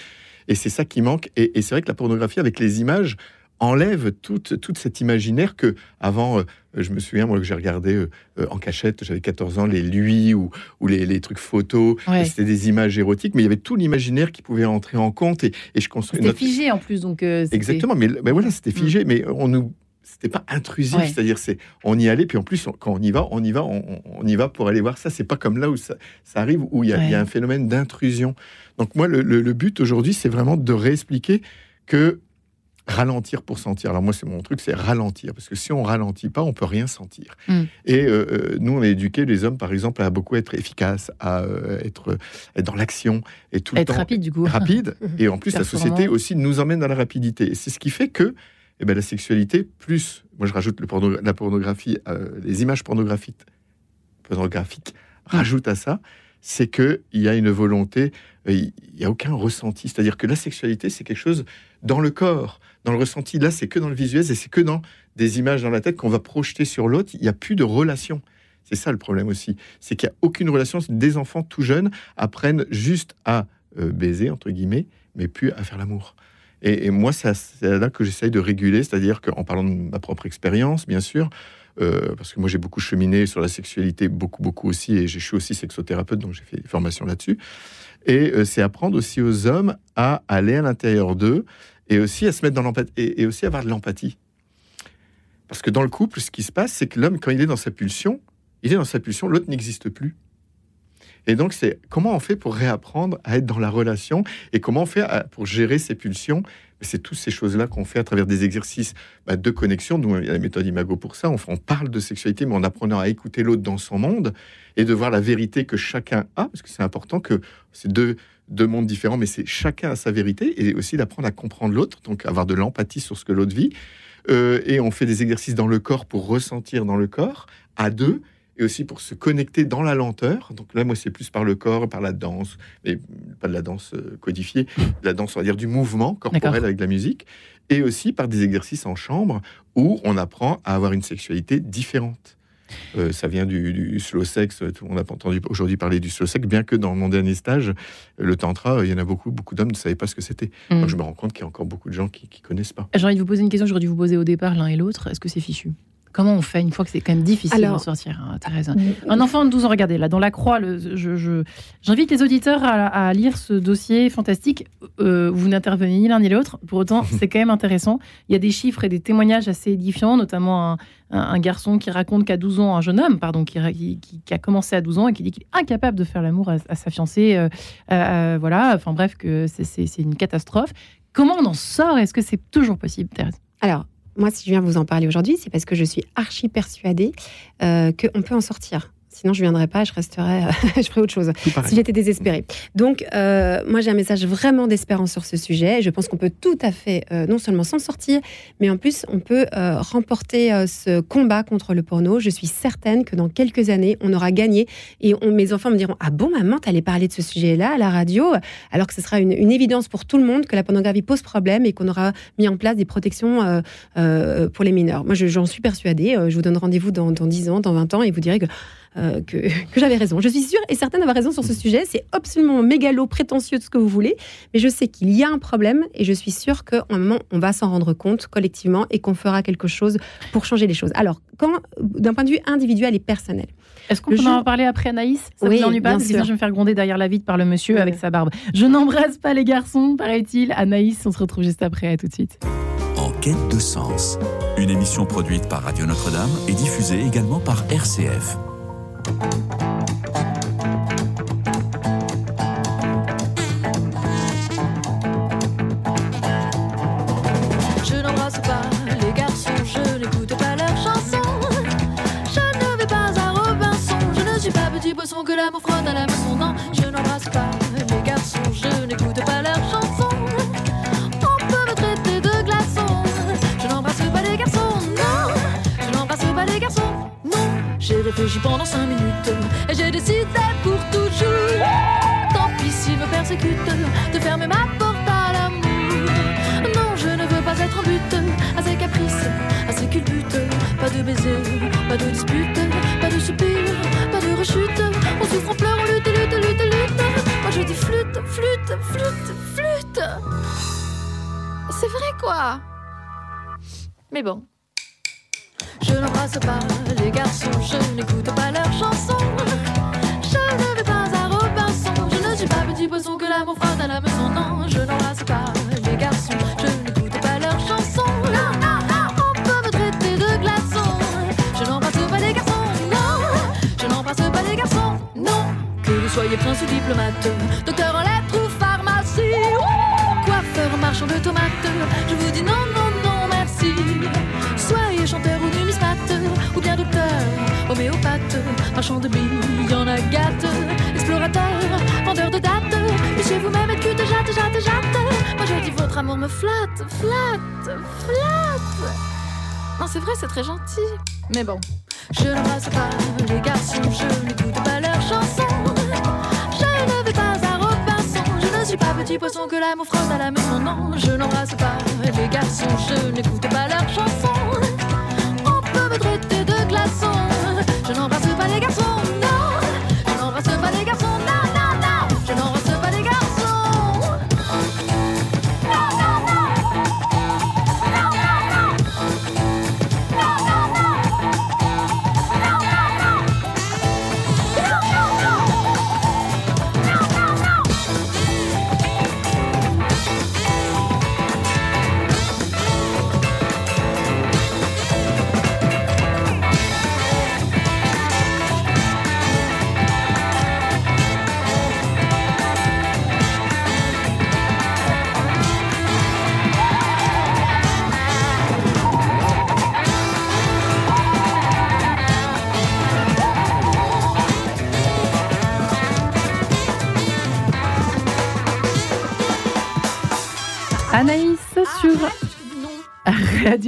Et c'est ça qui manque. Et, et c'est vrai que la pornographie, avec les images, enlève toute, toute cet imaginaire que, avant, euh, je me souviens, moi, que j'ai regardé euh, euh, en cachette, j'avais 14 ans, les lui ou, ou les, les trucs photos. Ouais. C'était des images érotiques, mais il y avait tout l'imaginaire qui pouvait entrer en compte. Et, et je construis C'était notre- figé en plus, donc. Exactement, mais, mais voilà, c'était figé, mais on nous, c'était pas intrusif, Ouais. c'est-à-dire c'est, on y allait, puis en plus on- quand on y va, on y va, on, y va pour aller voir ça. C'est pas comme là où ça, ça arrive où il y, a- y un phénomène d'intrusion. Donc moi, le, le- le but aujourd'hui, c'est vraiment de réexpliquer que ralentir pour sentir. Alors moi, c'est mon truc, c'est ralentir, parce que si on ralentit pas, on peut rien sentir. Mm. Et euh, euh, nous, on a éduqué les hommes, par exemple, à beaucoup être efficaces, à euh, être, être dans l'action et tout le Être temps rapide, du coup. rapide. Et en plus, la société aussi nous emmène dans la rapidité. Et c'est ce qui fait que eh ben, la sexualité, plus, moi je rajoute le porno- la pornographie, euh, les images pornographiques, pornographiques rajoutent à ça, c'est qu'il y a une volonté, il n'y a aucun ressenti. C'est-à-dire que la sexualité, c'est quelque chose dans le corps, dans le ressenti. Là, c'est que dans le visuel et c'est que dans des images dans la tête qu'on va projeter sur l'autre. Il n'y a plus de relation. C'est ça le problème aussi. C'est qu'il n'y a aucune relation. Des enfants tout jeunes apprennent juste à euh, baiser, entre guillemets, mais plus à faire l'amour. Et, moi, c'est là que j'essaye de réguler, c'est-à-dire qu'en parlant de ma propre expérience, bien sûr, euh, parce que moi j'ai beaucoup cheminé sur la sexualité, beaucoup, beaucoup aussi, et je suis aussi sexothérapeute, donc j'ai fait des formations là-dessus. Et euh, c'est apprendre aussi aux hommes à aller à l'intérieur d'eux et aussi à se mettre dans l'empathie, et, et aussi avoir de l'empathie. Parce que dans le couple, ce qui se passe, c'est que l'homme, quand il est dans sa pulsion, il est dans sa pulsion, l'autre n'existe plus. Et donc, c'est comment on fait pour réapprendre à être dans la relation et comment on fait pour gérer ses pulsions. C'est toutes ces choses-là qu'on fait à travers des exercices bah, de connexion. Nous, il y a la méthode Imago pour ça. On, parle de sexualité, mais en apprenant à écouter l'autre dans son monde et de voir la vérité que chacun a, parce que c'est important que c'est deux, deux mondes différents, mais c'est chacun a sa vérité et aussi d'apprendre à comprendre l'autre, donc avoir de l'empathie sur ce que l'autre vit. Euh, et on fait des exercices dans le corps pour ressentir dans le corps, à deux, et aussi pour se connecter dans la lenteur. Donc là, moi, c'est plus par le corps, par la danse, mais pas de la danse euh, codifiée, de la danse, on va dire, du mouvement corporel avec la musique, et aussi par des exercices en chambre où on apprend à avoir une sexualité différente. Euh, ça vient du, du slow sex. Tout le monde a entendu aujourd'hui parler du slow sex, bien que dans mon dernier stage, le tantra, il y en a beaucoup, beaucoup d'hommes ne savaient pas ce que c'était. Mm. Donc je me rends compte qu'il y a encore beaucoup de gens qui, qui connaissent pas. J'ai envie de vous poser une question que j'aurais dû vous poser au départ, l'un et l'autre. Est-ce que c'est fichu? Comment on fait une fois que c'est quand même difficile Alors- d'en sortir, hein, Thérèse Un enfant de 12 ans, regardez, là, dans la croix, le- je- je- j'invite les auditeurs à, à lire ce dossier fantastique. Euh, vous n'intervenez ni l'un ni l'autre. Pour autant, c'est quand même intéressant. Il y a des chiffres et des témoignages assez édifiants, notamment un, un- un garçon qui raconte qu'à 12 ans, un jeune homme, pardon, qui, qui- qui- qui a commencé à 12 ans et qui dit qu'il est incapable de faire l'amour à, à sa fiancée. euh, euh, voilà, enfin bref, que c'est- c'est c'est une catastrophe. Comment on en sort? Est-ce que c'est toujours possible, Thérèse? Alors, moi, si je viens vous en parler aujourd'hui, c'est parce que je suis archi persuadée euh, qu'on peut en sortir. Sinon, je ne viendrais pas, je resterais, je ferais autre chose. Si j'étais désespérée. Donc, euh, moi, j'ai un message vraiment d'espérance sur ce sujet. Je pense qu'on peut tout à fait, euh, non seulement s'en sortir, mais en plus, on peut euh, remporter euh, ce combat contre le porno. Je suis certaine que dans quelques années, on aura gagné. Et on- mes enfants me diront Ah bon, maman, t'allais parler de ce sujet-là à la radio? Alors que ce sera une, une évidence pour tout le monde que la pornographie pose problème et qu'on aura mis en place des protections euh, euh, pour les mineurs. Moi, je- j'en suis persuadée. Euh, Je vous donne rendez-vous dans, dans 10 ans, dans 20 ans, et vous direz que euh, que, que j'avais raison. Je suis sûre et certaine d'avoir raison sur ce sujet. C'est absolument mégalo, prétentieux, de ce que vous voulez. Mais je sais qu'il y a un problème et je suis sûre qu'à un moment, on va s'en rendre compte collectivement et qu'on fera quelque chose pour changer les choses. Alors, quand, d'un point de vue individuel et personnel, est-ce qu'on peut en parler après Anaïs? Ça oui, vous ennuie pas bien Parce que je vais me faire gronder derrière la vitre par le monsieur Ouais. avec sa barbe. Je n'embrasse pas les garçons, paraît-il. Anaïs, on se retrouve juste après. À tout de suite. En quête de sens. Une émission produite par Radio Notre-Dame et diffusée également par RCF. Que l'amour frotte à la maison. Pendant cinq minutes et j'ai décidé pour toujours. Tant pis s'ils me persécutent, de fermer ma porte à l'amour. Non, je ne veux pas être en but à ses caprices, à ses culbutes. Pas de baiser, pas de dispute, pas de soupir, pas de rechute. On souffre, on pleure, on lutte, lutte, lutte, lutte. Moi je dis flûte, flûte, flûte, flûte. C'est vrai quoi. Mais bon. Je n'embrasse pas les garçons, je n'écoute pas leurs chansons. Je ne vais pas à Robinson, je ne suis pas petit poisson que l'amour frotte à la maison. Non, je n'embrasse pas les garçons, je n'écoute pas leurs chansons. Non, non, non, on peut me traiter de glaçon. Je n'embrasse pas les garçons, non, je n'embrasse pas les garçons, non. Que vous soyez prince ou diplomate, docteur en lettres ou pharmacie, coiffeur, marchand de tomates, je vous dis non, non, homéopathe, marchand de billes, en agate, explorateur, vendeur de dates, puissiez vous-même être cute, jatte, jatte, jatte. Moi je dis votre amour me flatte, flatte, flatte. Non, c'est vrai, c'est très gentil. Mais bon, je n'embrasse pas les garçons, je n'écoute pas leurs chansons. Je ne vais pas à Robinson, je ne suis pas petit poisson que l'amour frotte à la maison. Non, je n'embrasse pas les garçons, je n'écoute pas leurs chansons.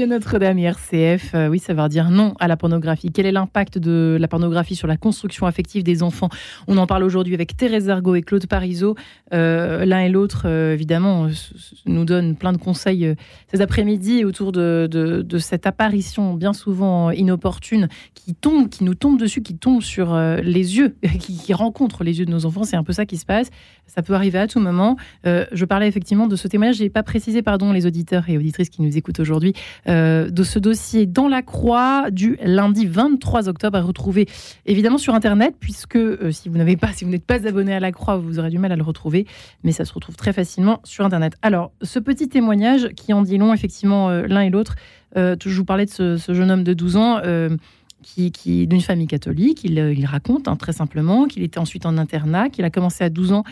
Notre-Dame RCF. Euh, oui, veut dire non à la pornographie. Quel est l'impact de la pornographie sur la construction affective des enfants? On en parle aujourd'hui avec Thérèse Argot et Claude Parisot. Euh, L'un et l'autre, euh, évidemment, euh, nous donnent plein de conseils cet après-midi autour de, cette apparition bien souvent inopportune qui tombe, qui nous tombe dessus, qui tombe sur les yeux, qui, qui rencontre les yeux de nos enfants. C'est un peu ça qui se passe. Ça peut arriver à tout moment. Je parlais effectivement de ce témoignage. J'ai pas précisé, pardon, les auditeurs et auditrices qui nous écoutent aujourd'hui, euh, de ce dossier dans la Croix du lundi 23 octobre à retrouver évidemment sur Internet, puisque euh, si vous n'avez pas, si vous n'êtes pas abonné à la Croix, vous aurez du mal à le retrouver, mais ça se retrouve très facilement sur Internet. Alors, ce petit témoignage qui en dit long, effectivement, euh, l'un et l'autre. je vous parlais de ce, jeune homme de 12 ans. qui, qui d'une famille catholique, il, il raconte hein, très simplement qu'il était ensuite en internat, qu'il a commencé à 12 ans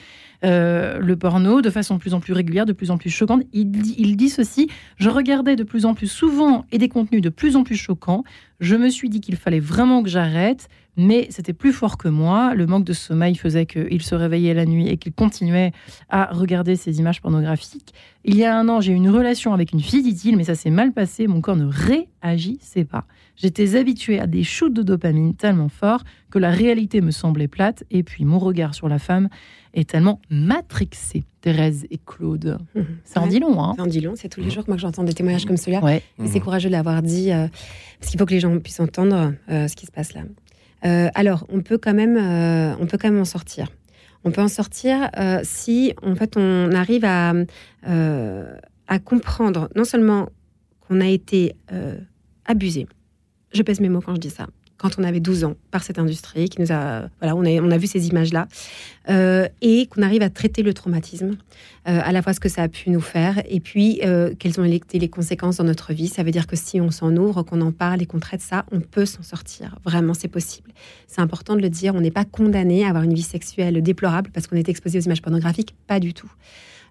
euh, le porno de façon de plus en plus régulière, de plus en plus choquante. Il dit, il dit ceci Je regardais de plus en plus souvent et des contenus de plus en plus choquants. Je me suis dit qu'il fallait vraiment que j'arrête, mais c'était plus fort que moi. Le manque de sommeil faisait qu'il se réveillait la nuit et qu'il continuait à regarder ces images pornographiques. Il y a un an, j'ai eu une relation avec une fille, dit-il, mais ça s'est mal passé. Mon corps ne réagissait pas. J'étais habituée à des shoots de dopamine tellement forts que la réalité me semblait plate. Et puis mon regard sur la femme est tellement matrixé. Thérèse et Claude. Ça en dit long, hein Ça en dit long. C'est tous les jours que moi j'entends des témoignages comme celui-là. Ouais. Et c'est courageux de l'avoir dit, euh, parce qu'il faut que les gens puissent entendre euh, ce qui se passe là. Euh, alors, on peut quand même, euh, on peut quand même en sortir. On peut en sortir euh, si, en fait, on arrive à, euh, à comprendre non seulement qu'on a été euh, abusé. Je pèse mes mots quand je dis ça. Quand on avait 12 ans par cette industrie qui nous a, voilà, on a, on a vu ces images-là, euh, et qu'on arrive à traiter le traumatisme, euh, à la fois ce que ça a pu nous faire, et puis euh, quelles ont été les conséquences dans notre vie. Ça veut dire que si on s'en ouvre, qu'on en parle et qu'on traite ça, on peut s'en sortir. Vraiment, c'est possible. C'est important de le dire. On n'est pas condamné à avoir une vie sexuelle déplorable parce qu'on est exposé aux images pornographiques. Pas du tout.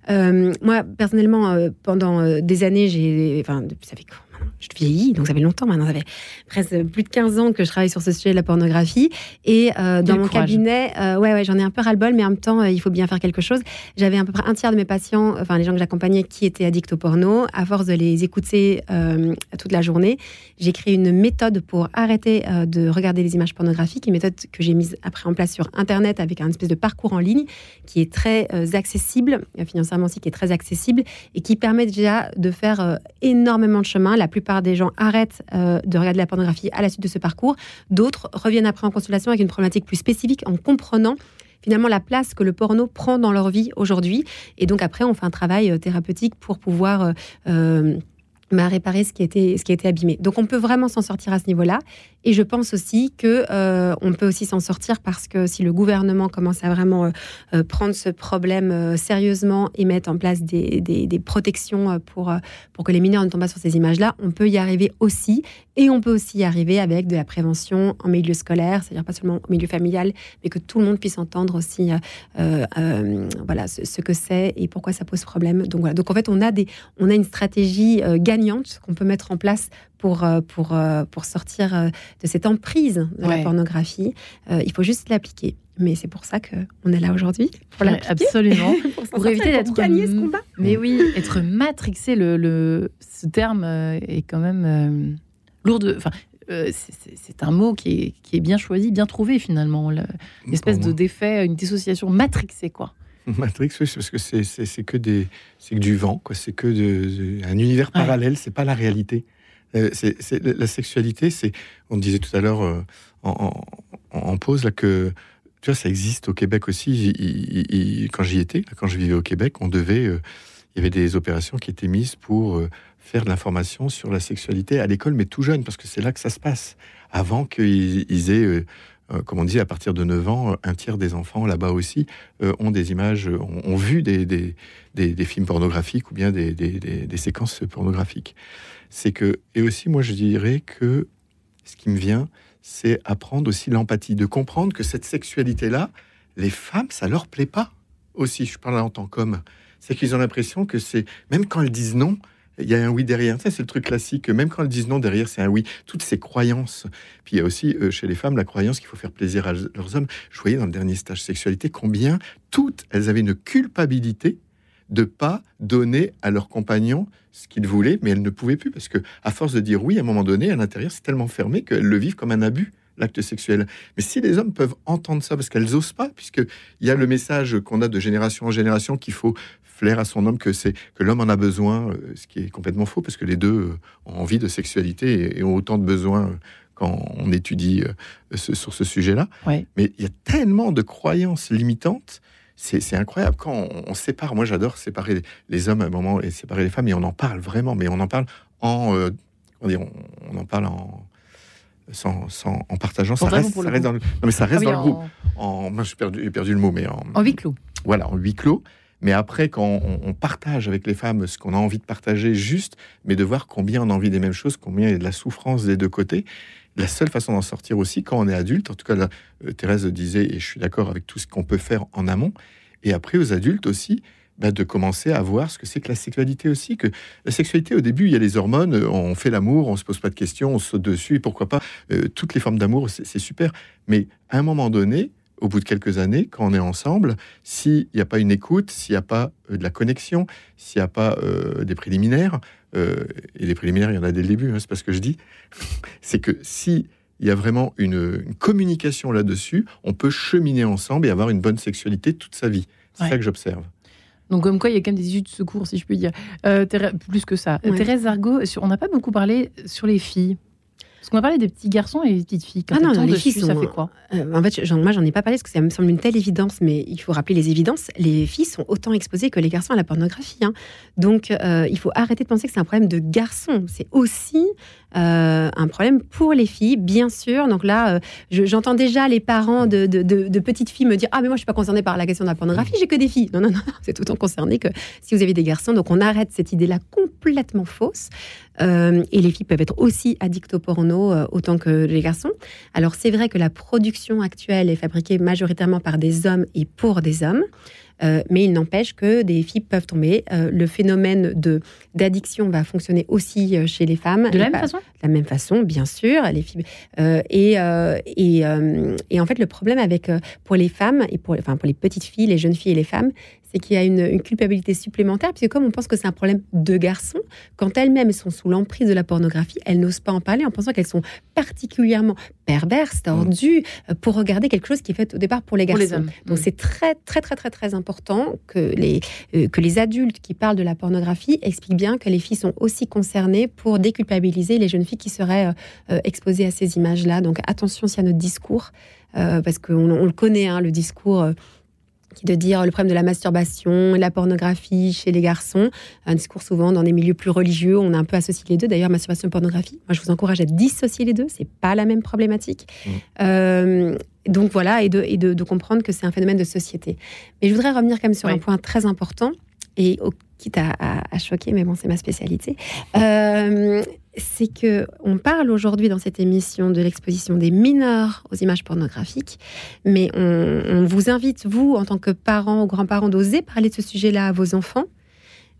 Moi, personnellement, pendant des années, j'ai. Enfin, ça fait Je vieillis, donc ça fait longtemps maintenant. Ça fait presque plus de 15 ans que je travaille sur ce sujet de la pornographie. Et euh, dans mon courage. cabinet, euh, ouais, ouais, j'en ai un peu ras-le-bol, mais en même temps, euh, il faut bien faire quelque chose. J'avais à peu près un tiers de mes patients, enfin les gens que j'accompagnais, qui étaient addicts au porno. À force de les écouter toute la journée, j'ai créé une méthode pour arrêter de regarder les images pornographiques, une méthode que j'ai mise après en place sur Internet avec un espèce de parcours en ligne qui est très accessible, financièrement aussi qui est très accessible et qui permet déjà de faire énormément de chemin. La plupart des gens arrêtent euh, de regarder la pornographie à la suite de ce parcours. D'autres reviennent après en consultation avec une problématique plus spécifique en comprenant finalement la place que le porno prend dans leur vie aujourd'hui. Et donc après, on fait un travail euh, thérapeutique pour pouvoir euh, bah, réparer ce qui, été, ce qui a été abîmé. Donc on peut vraiment s'en sortir à ce niveau-là. Et je pense aussi que euh, on peut aussi s'en sortir parce que si le gouvernement commence à vraiment euh, euh, prendre ce problème euh, sérieusement et mettre en place des, des- des protections euh, pour, euh, pour que les mineurs ne tombent pas sur ces images-là, on peut y arriver aussi. Et on peut aussi y arriver avec de la prévention en milieu scolaire, c'est-à-dire pas seulement au milieu familial, mais que tout le monde puisse entendre aussi voilà, ce, ce que c'est et pourquoi ça pose problème. Donc voilà. Donc en fait, on a, des, on a une stratégie gagnante qu'on peut mettre en place pour, euh, pour, euh, pour sortir euh, de cette emprise de Ouais. la pornographie. Euh, il faut juste l'appliquer. Mais c'est pour ça qu'on est là aujourd'hui, pour Ouais, l'appliquer. absolument. pour, éviter d'être pour gagner ce combat. Mais oui, être matrixé, le, le- ce terme est quand même euh, lourd de. Enfin, euh, c'est- un mot qui est, qui est bien choisi, bien trouvé finalement. le- Une espèce Pour de défait, une dissociation matrixée, quoi. Matrix, oui, parce que c'est- que des, c'est que du vent, quoi. C'est que de, de- un univers parallèle. C'est pas la réalité. Euh, la sexualité, c'est. On disait tout à l'heure euh, en, pause que tu vois, ça existe au Québec aussi. Quand j'y étais, quand je vivais au Québec, on devait. euh, il y avait des opérations qui étaient mises pour faire de l'information sur la sexualité à l'école, mais tout jeune, parce que c'est là que ça se passe. Avant qu'ils ils aient, comme on dit, à partir de 9 ans, euh, un tiers des enfants là-bas aussi euh, ont des images, euh, ont, vu des, des, films pornographiques ou bien des séquences pornographiques. C'est que, et aussi, moi, je dirais que ce qui me vient, c'est apprendre aussi l'empathie, de comprendre que cette sexualité-là, les femmes, ça leur plaît pas aussi. Je parle en tant qu'homme. C'est qu'ils ont l'impression que c'est, même quand elles disent non, il y a un oui derrière. Ça, c'est le truc classique. Même quand elles disent non, derrière, c'est un oui. Toutes ces croyances. Puis il y a aussi, euh, chez les femmes, la croyance qu'il faut faire plaisir à leurs hommes. Je voyais dans le dernier stage sexualité combien toutes, elles avaient une culpabilité de pas donner à leur compagnon ce qu'ils voulaient, mais elles ne pouvaient plus parce que à force de dire oui, à un moment donné, à l'intérieur, c'est tellement fermé qu'elles le vivent comme un abus l'acte sexuel. Mais si les hommes peuvent entendre ça parce qu'elles osent pas, puisque il y a le message qu'on a de génération en génération qu'il faut flair à son homme que c'est que l'homme en a besoin, euh, ce qui est complètement faux parce que les deux euh, ont envie de sexualité et, ont autant de besoins euh, quand on étudie ce- sur ce sujet-là. Ouais. Mais il y a tellement de croyances limitantes. C'est incroyable quand on, on sépare. Moi, j'adore séparer les, hommes à un moment et séparer les femmes. Et on en parle vraiment, mais on en parle en, euh, comment dire, on, on en parle en sans, sans- en partageant. Ça reste, ça reste dans le, non, mais ça reste Ah oui, dans le groupe. En, moi, j'ai perdu, perdu le mot, mais en, En huis clos. voilà, en huis clos. Mais après, quand on, partage avec les femmes ce qu'on a envie de partager, juste, mais de voir combien on a envie des mêmes choses, combien il y a de la souffrance des deux côtés, la seule façon d'en sortir aussi, quand on est adulte, en tout cas, euh, Thérèse disait, et je suis d'accord avec tout ce qu'on peut faire en amont, et après aux adultes aussi, bah, de commencer à voir ce que c'est que la sexualité aussi. Que la sexualité, au début, il y a les hormones, euh, on fait l'amour, on se pose pas de questions, on saute dessus, et pourquoi pas. euh, toutes les formes d'amour, c'est super. Mais à un moment donné, au bout de quelques années, quand on est ensemble, s'il n'y a pas une écoute, s'il n'y a pas euh, de la connexion, s'il n'y a pas euh, des préliminaires, euh, et les préliminaires, il y en a dès le début, hein, c'est pas ce que je dis, c'est que si il y a vraiment une, une communication là-dessus, on peut cheminer ensemble et avoir une bonne sexualité toute sa vie. C'est Ouais. ça que j'observe. Donc, comme quoi, il y a quand même des issues de secours, si je puis dire. Euh, Thérèse- plus que ça. Ouais. Thérèse Argot, on n'a pas beaucoup parlé sur les filles. Parce qu'on va parler des petits garçons et des petites filles. Quand Ah non, les filles ça fait quoi Euh, en fait, moi, j'en ai pas parlé parce que ça me semble une telle évidence, mais il faut rappeler les évidences. Les filles sont autant exposées que les garçons à la pornographie. hein. Donc, euh, il faut arrêter de penser que c'est un problème de garçons. C'est aussi euh, un problème pour les filles, bien sûr. Donc là, euh, je- j'entends déjà les parents de, petites filles me dire Ah, mais moi, je suis pas concernée par la question de la pornographie, j'ai que des filles. Non, non, non, c'est autant concerné que si vous avez des garçons. Donc, on arrête cette idée-là complètement fausse. Euh, et les filles peuvent être aussi addictes au porno autant que les garçons. Alors c'est vrai que la production actuelle est fabriquée majoritairement par des hommes et pour des hommes, euh, mais il n'empêche que des filles peuvent tomber. Euh, le phénomène de d'addiction va fonctionner aussi euh, chez les femmes. De la même façon? De la même façon, bien sûr. Les filles, euh, et, et, et en fait, le problème avec pour les femmes et pour, enfin, pour les petites filles, les jeunes filles et les femmes, c'est qu'il y a une, une culpabilité supplémentaire, puisque comme on pense que c'est un problème de garçons, quand elles-mêmes sont sous l'emprise de la pornographie, elles n'osent pas en parler en pensant qu'elles sont particulièrement perverses, tordues, euh, pour regarder quelque chose qui est fait au départ pour les Pour garçons. les hommes. Donc Mm. c'est très très très très très important que les euh, que les adultes qui parlent de la pornographie expliquent bien que les filles sont aussi concernées pour déculpabiliser les jeunes filles qui seraient euh, euh, exposées à ces images-là. Donc attention aussi à notre discours parce qu'on on le connaît hein, le discours. Qui est de dire le problème de la masturbation, la pornographie chez les garçons, un discours souvent dans des milieux plus religieux, on a un peu associé les deux. D'ailleurs, masturbation et pornographie, moi je vous encourage à dissocier les deux, c'est pas la même problématique. Mmh. Euh, donc voilà, et, de, et de, de comprendre que c'est un phénomène de société. Mais je voudrais revenir quand même sur Oui. un point très important, et au, quitte à, à- à choquer, mais bon, c'est ma spécialité. Euh, c'est que on parle aujourd'hui dans cette émission de l'exposition des mineurs aux images pornographiques, mais on, vous invite, vous, en tant que parents ou grands-parents, d'oser parler de ce sujet-là à vos enfants.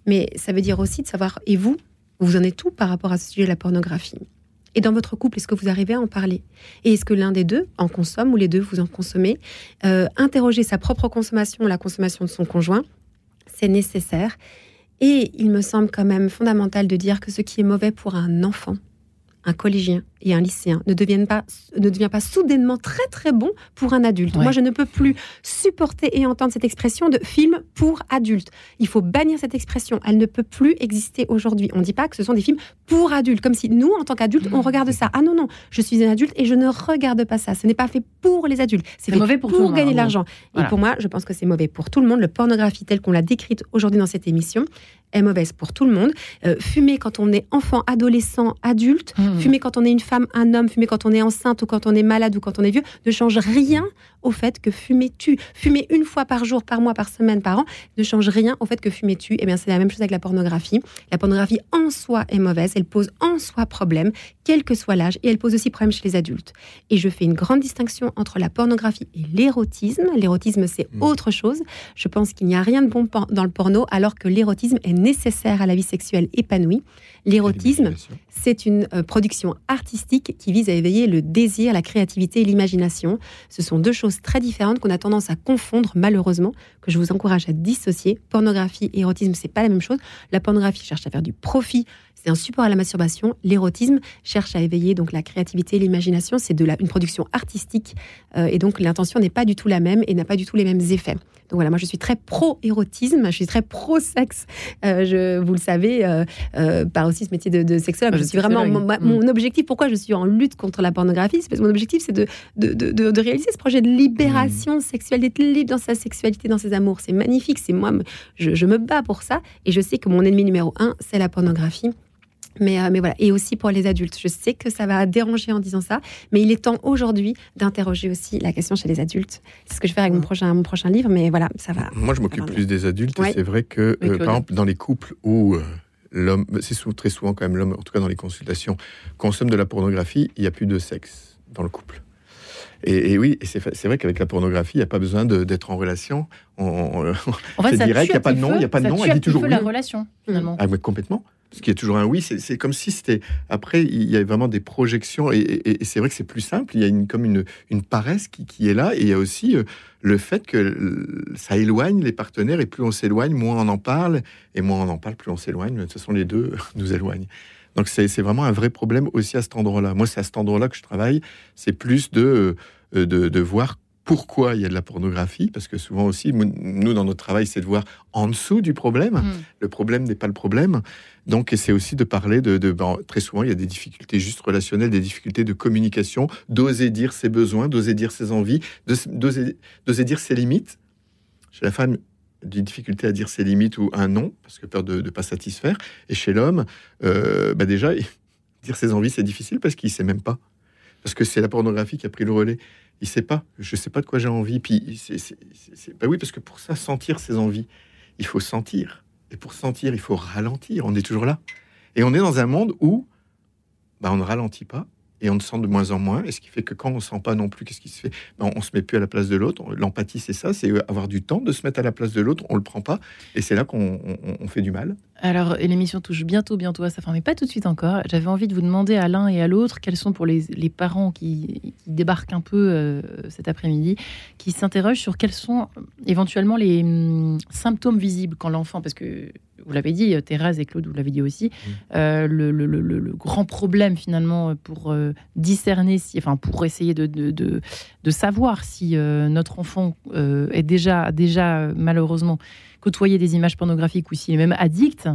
Mais ça veut dire aussi de savoir, et vous, vous en êtes tout par rapport à ce sujet de la pornographie? Et dans votre couple, est-ce que vous arrivez à en parler? Et est-ce que l'un des deux en consomme ou les deux vous en consommez? Euh, Interroger sa propre consommation, la consommation de son conjoint, c'est nécessaire. Et il me semble quand même fondamental de dire que ce qui est mauvais pour un enfant, un collégien et un lycéen ne deviennent pas, ne devient pas soudainement très très bon pour un adulte. Ouais. Moi, je ne peux plus supporter et entendre cette expression de film pour adultes. Il faut bannir cette expression. Elle ne peut plus exister aujourd'hui. On ne dit pas que ce sont des films pour adultes, comme si nous, en tant qu'adultes, on regarde ça. Ah non, non, je suis un adulte et je ne regarde pas ça. Ce n'est pas fait pour les adultes. C'est mauvais pour tout monde, gagner de gros. l'argent. Voilà. Et pour moi, je pense que c'est mauvais pour tout le monde. Le pornographie telle qu'on l'a décrite aujourd'hui dans cette émission est mauvaise pour tout le monde. Euh, fumer quand on est enfant, adolescent, adulte, Mmh. fumer quand on est une femme, un homme, fumer quand on est enceinte ou quand on est malade ou quand on est vieux, ne change rien au fait que fumer tue. Fumer une fois par jour, par mois, par semaine, par an, ne change rien au fait que fumer tue. Eh bien, c'est la même chose avec la pornographie. La pornographie en soi est mauvaise, elle pose en soi problème, quel que soit l'âge, et elle pose aussi problème chez les adultes. Et je fais une grande distinction entre la pornographie et l'érotisme. L'érotisme, c'est Mm. autre chose. Je pense qu'il n'y a rien de bon dans le porno, alors que l'érotisme est nécessaire à la vie sexuelle épanouie. L'érotisme, c'est une euh, production artistique qui vise à éveiller le désir, la créativité et l'imagination. Ce sont deux choses très différentes qu'on a tendance à confondre malheureusement, que je vous encourage à dissocier. Pornographie et érotisme, c'est pas la même chose. La pornographie cherche à faire du profit, c'est un support à la masturbation. L'érotisme cherche à éveiller donc la créativité, l'imagination. C'est de la, une production artistique euh, et donc l'intention n'est pas du tout la même et n'a pas du tout les mêmes effets. Voilà, moi je suis très pro-érotisme, je suis très pro-sexe. Euh, je, vous le savez, euh, euh, par aussi ce métier de, de sexologue. Ah, je suis vraiment mon, Mm. mon objectif. Pourquoi je suis en lutte contre la pornographie C'est parce que mon objectif c'est de, de, de, réaliser ce projet de libération sexuelle, d'être libre dans sa sexualité, dans ses amours. C'est magnifique. C'est moi, je, je me bats pour ça et je sais que mon ennemi numéro un c'est la pornographie. Mais, euh, mais voilà, et aussi pour les adultes. Je sais que ça va déranger en disant ça, mais il est temps aujourd'hui d'interroger aussi la question chez les adultes. C'est ce que je vais faire avec mon prochain, mon prochain livre, mais voilà, ça va. Moi, je m'occupe plus des adultes. Ouais. Et c'est vrai que, euh, par exemple, dans les couples où euh, l'homme, c'est sou- très souvent quand même l'homme, en tout cas dans les consultations, consomme de la pornographie, il n'y a plus de sexe dans le couple. Et, et oui, et c'est vrai qu'avec la pornographie, il n'y a pas besoin d'être en relation. On- on- En fait, C'est ça direct, tue y a pas de petit nom, feu, y a pas de nom, elle dit toujours la relation, finalement. Ah, mais complètement. Qu'il y a toujours un oui, c'est comme si c'était. Après, il y a vraiment des projections, et, c'est vrai que c'est plus simple. Il y a une, comme une, une paresse qui, qui est là, et il y a aussi euh, le fait que ça éloigne les partenaires, et plus on s'éloigne, moins on en parle, et moins on en parle, plus on s'éloigne. Toute façon, les deux nous éloignent. Donc, c'est c'est vraiment un vrai problème aussi à cet endroit-là. Moi, c'est à cet endroit-là que je travaille. C'est plus de, euh, de, de voir pourquoi il y a de la pornographie, parce que souvent aussi, nous, dans notre travail, c'est de voir en dessous du problème. Mm. Le problème n'est pas le problème. Donc, c'est aussi de parler de... de ben, très souvent, il y a des difficultés juste relationnelles, des difficultés de communication, d'oser dire ses besoins, d'oser dire ses envies, d'oser d'oser dire ses limites. Chez la femme, des difficultés à dire ses limites ou un non, parce que peur de ne pas satisfaire. Et chez l'homme, euh, bah déjà, dire ses envies, c'est difficile parce qu'il sait même pas. Parce que c'est la pornographie qui a pris le relais. Il sait pas. Je sais pas de quoi j'ai envie. Puis, c'est, bah oui, parce que pour ça, sentir ses envies, il faut sentir. Et pour sentir, il faut ralentir. On est toujours là. Et on est dans un monde où bah, on ne ralentit pas et on ne sent de moins en moins. Et ce qui fait que quand on ne sent pas non plus, qu'est-ce qui se fait? Ben, On ne se met plus à la place de l'autre. L'empathie, c'est ça, c'est avoir du temps de se mettre à la place de l'autre. On ne le prend pas. Et c'est là qu'on on- on fait du mal. Alors, l'émission touche bientôt, bientôt à sa fin, mais pas tout de suite encore. J'avais envie de vous demander à l'un et à l'autre quels sont pour les, parents qui, qui débarquent un peu euh, cet après-midi, qui s'interrogent sur quels sont euh, éventuellement les hum, symptômes visibles quand l'enfant, parce que vous l'avez dit, euh, Thérèse et Claude, vous l'avez dit aussi, euh, le, le- le- le- le grand problème finalement pour euh, discerner, si, enfin pour essayer de, de, de- de savoir si euh, notre enfant est déjà, déjà malheureusement côtoyer des images pornographiques ou s'il est même addict,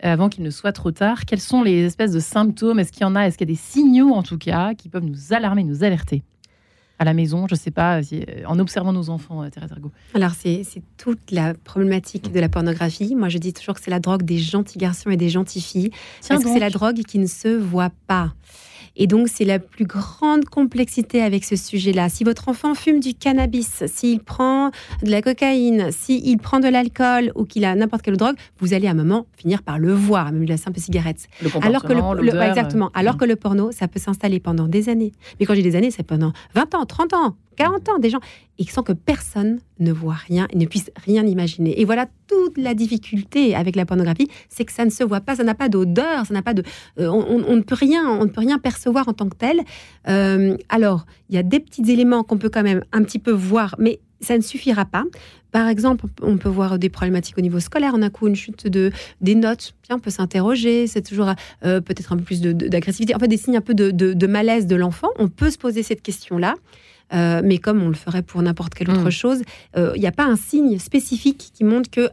avant qu'il ne soit trop tard, quels sont les espèces de symptômes? Est-ce qu'il y en a? Est-ce qu'il y a des signaux, en tout cas, qui peuvent nous alarmer, nous alerter? À la maison Je ne sais pas, si- euh, en observant nos enfants, euh, Thérèse Ergo. Alors, c'est toute la problématique de la pornographie. Moi, je dis toujours que c'est la drogue des gentils garçons et des gentilles filles. Tiens parce que c'est la drogue qui ne se voit pas. Et donc, c'est la plus grande complexité avec ce sujet-là. Si votre enfant fume du cannabis, s'il prend de la cocaïne, s'il prend de l'alcool ou qu'il a n'importe quelle drogue, vous allez à un moment finir par le voir, même de la simple cigarette. Le Alors que le, exactement. euh, Alors que le porno, ça peut s'installer pendant des années. Mais quand j'ai des années, c'est pendant 20 ans, 30 ans, 40 ans, des gens, et sans que personne ne voit rien et ne puisse rien imaginer. Et voilà toute la difficulté avec la pornographie, c'est que ça ne se voit pas, ça n'a pas d'odeur, ça n'a pas de, euh, on, ne peut rien, on ne peut rien percevoir en tant que tel. Euh, alors, il y a des petits éléments qu'on peut quand même un petit peu voir, mais ça ne suffira pas. Par exemple, on peut voir des problématiques au niveau scolaire. On a coup une chute de des notes. On peut s'interroger. C'est toujours euh, peut-être un peu plus d'agressivité. En fait, des signes un peu de- de malaise de l'enfant. On peut se poser cette question-là. Euh, mais comme on le ferait pour n'importe quelle autre Mm. chose, euh, il n'y a pas un signe spécifique qui montre que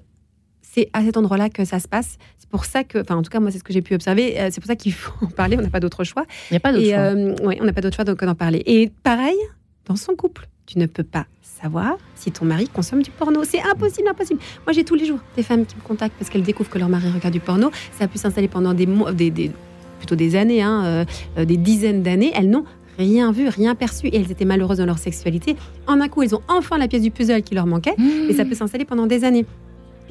c'est à cet endroit-là que ça se passe. C'est pour ça que, enfin, en tout cas, moi, c'est ce que j'ai pu observer. Euh, c'est pour ça qu'il faut en parler. On n'a pas d'autre choix. Il n'y a pas d'autre choix. euh, ouais, on n'a pas d'autre choix donc d'en parler. Et pareil, dans son couple, tu ne peux pas savoir si ton mari consomme du porno. C'est impossible, impossible. Moi, j'ai tous les jours des femmes qui me contactent parce qu'elles découvrent que leur mari regarde du porno. Ça a pu s'installer pendant des mois, des, des- plutôt des années, hein, euh, euh, des dizaines d'années. Elles n'ont rien vu, rien perçu et elles étaient malheureuses dans leur sexualité. En un coup, elles ont enfin la pièce du puzzle qui leur manquait et ça peut s'installer pendant des années.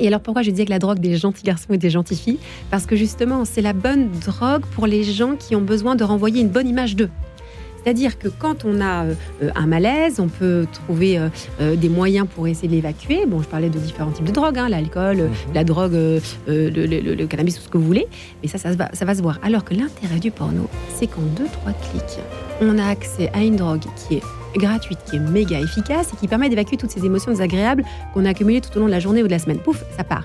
Et alors pourquoi je disais que la drogue des gentils garçons et des gentilles filles? Parce que justement, c'est la bonne drogue pour les gens qui ont besoin de renvoyer une bonne image d'eux. C'est-à-dire que quand on a euh, euh, un malaise, on peut trouver euh, euh, des moyens pour essayer de l'évacuer. Bon, je parlais de différents types de drogues, hein, l'alcool, euh, la drogue, le, le- le cannabis, tout ce que vous voulez. Mais ça, va, ça va se voir. Alors que l'intérêt du porno, c'est qu'en deux, trois clics, on a accès à une drogue qui est gratuite, qui est méga efficace et qui permet d'évacuer toutes ces émotions désagréables qu'on a accumulées tout au long de la journée ou de la semaine. Pouf, ça part.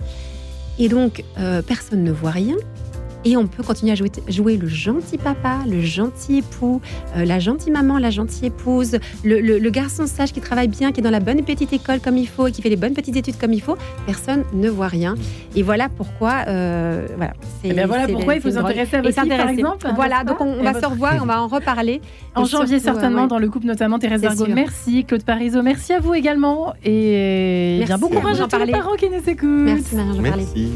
Et donc, euh, personne ne voit rien. Et on peut continuer à jouer, jouer le gentil papa, le gentil époux, euh, la gentille maman, la gentille épouse, le, le- le garçon sage qui travaille bien, qui est dans la bonne petite école comme il faut et qui fait les bonnes petites études comme il faut. Personne ne voit rien. Et voilà pourquoi. euh, voilà, c'est- Eh bien, voilà pourquoi il faut s'intéresser à Et votre livre, par exemple. Voilà, n'est-ce donc on, on Et va à se votre- revoir, on va en reparler. En Et janvier, surtout, euh, certainement, ouais. dans le couple, notamment Thérèse sûr. Merci, Claude Parizeau. Merci à vous également. Et Merci bien, bon à courage d'en à tous les parler. parents qui nous écoutent. Merci.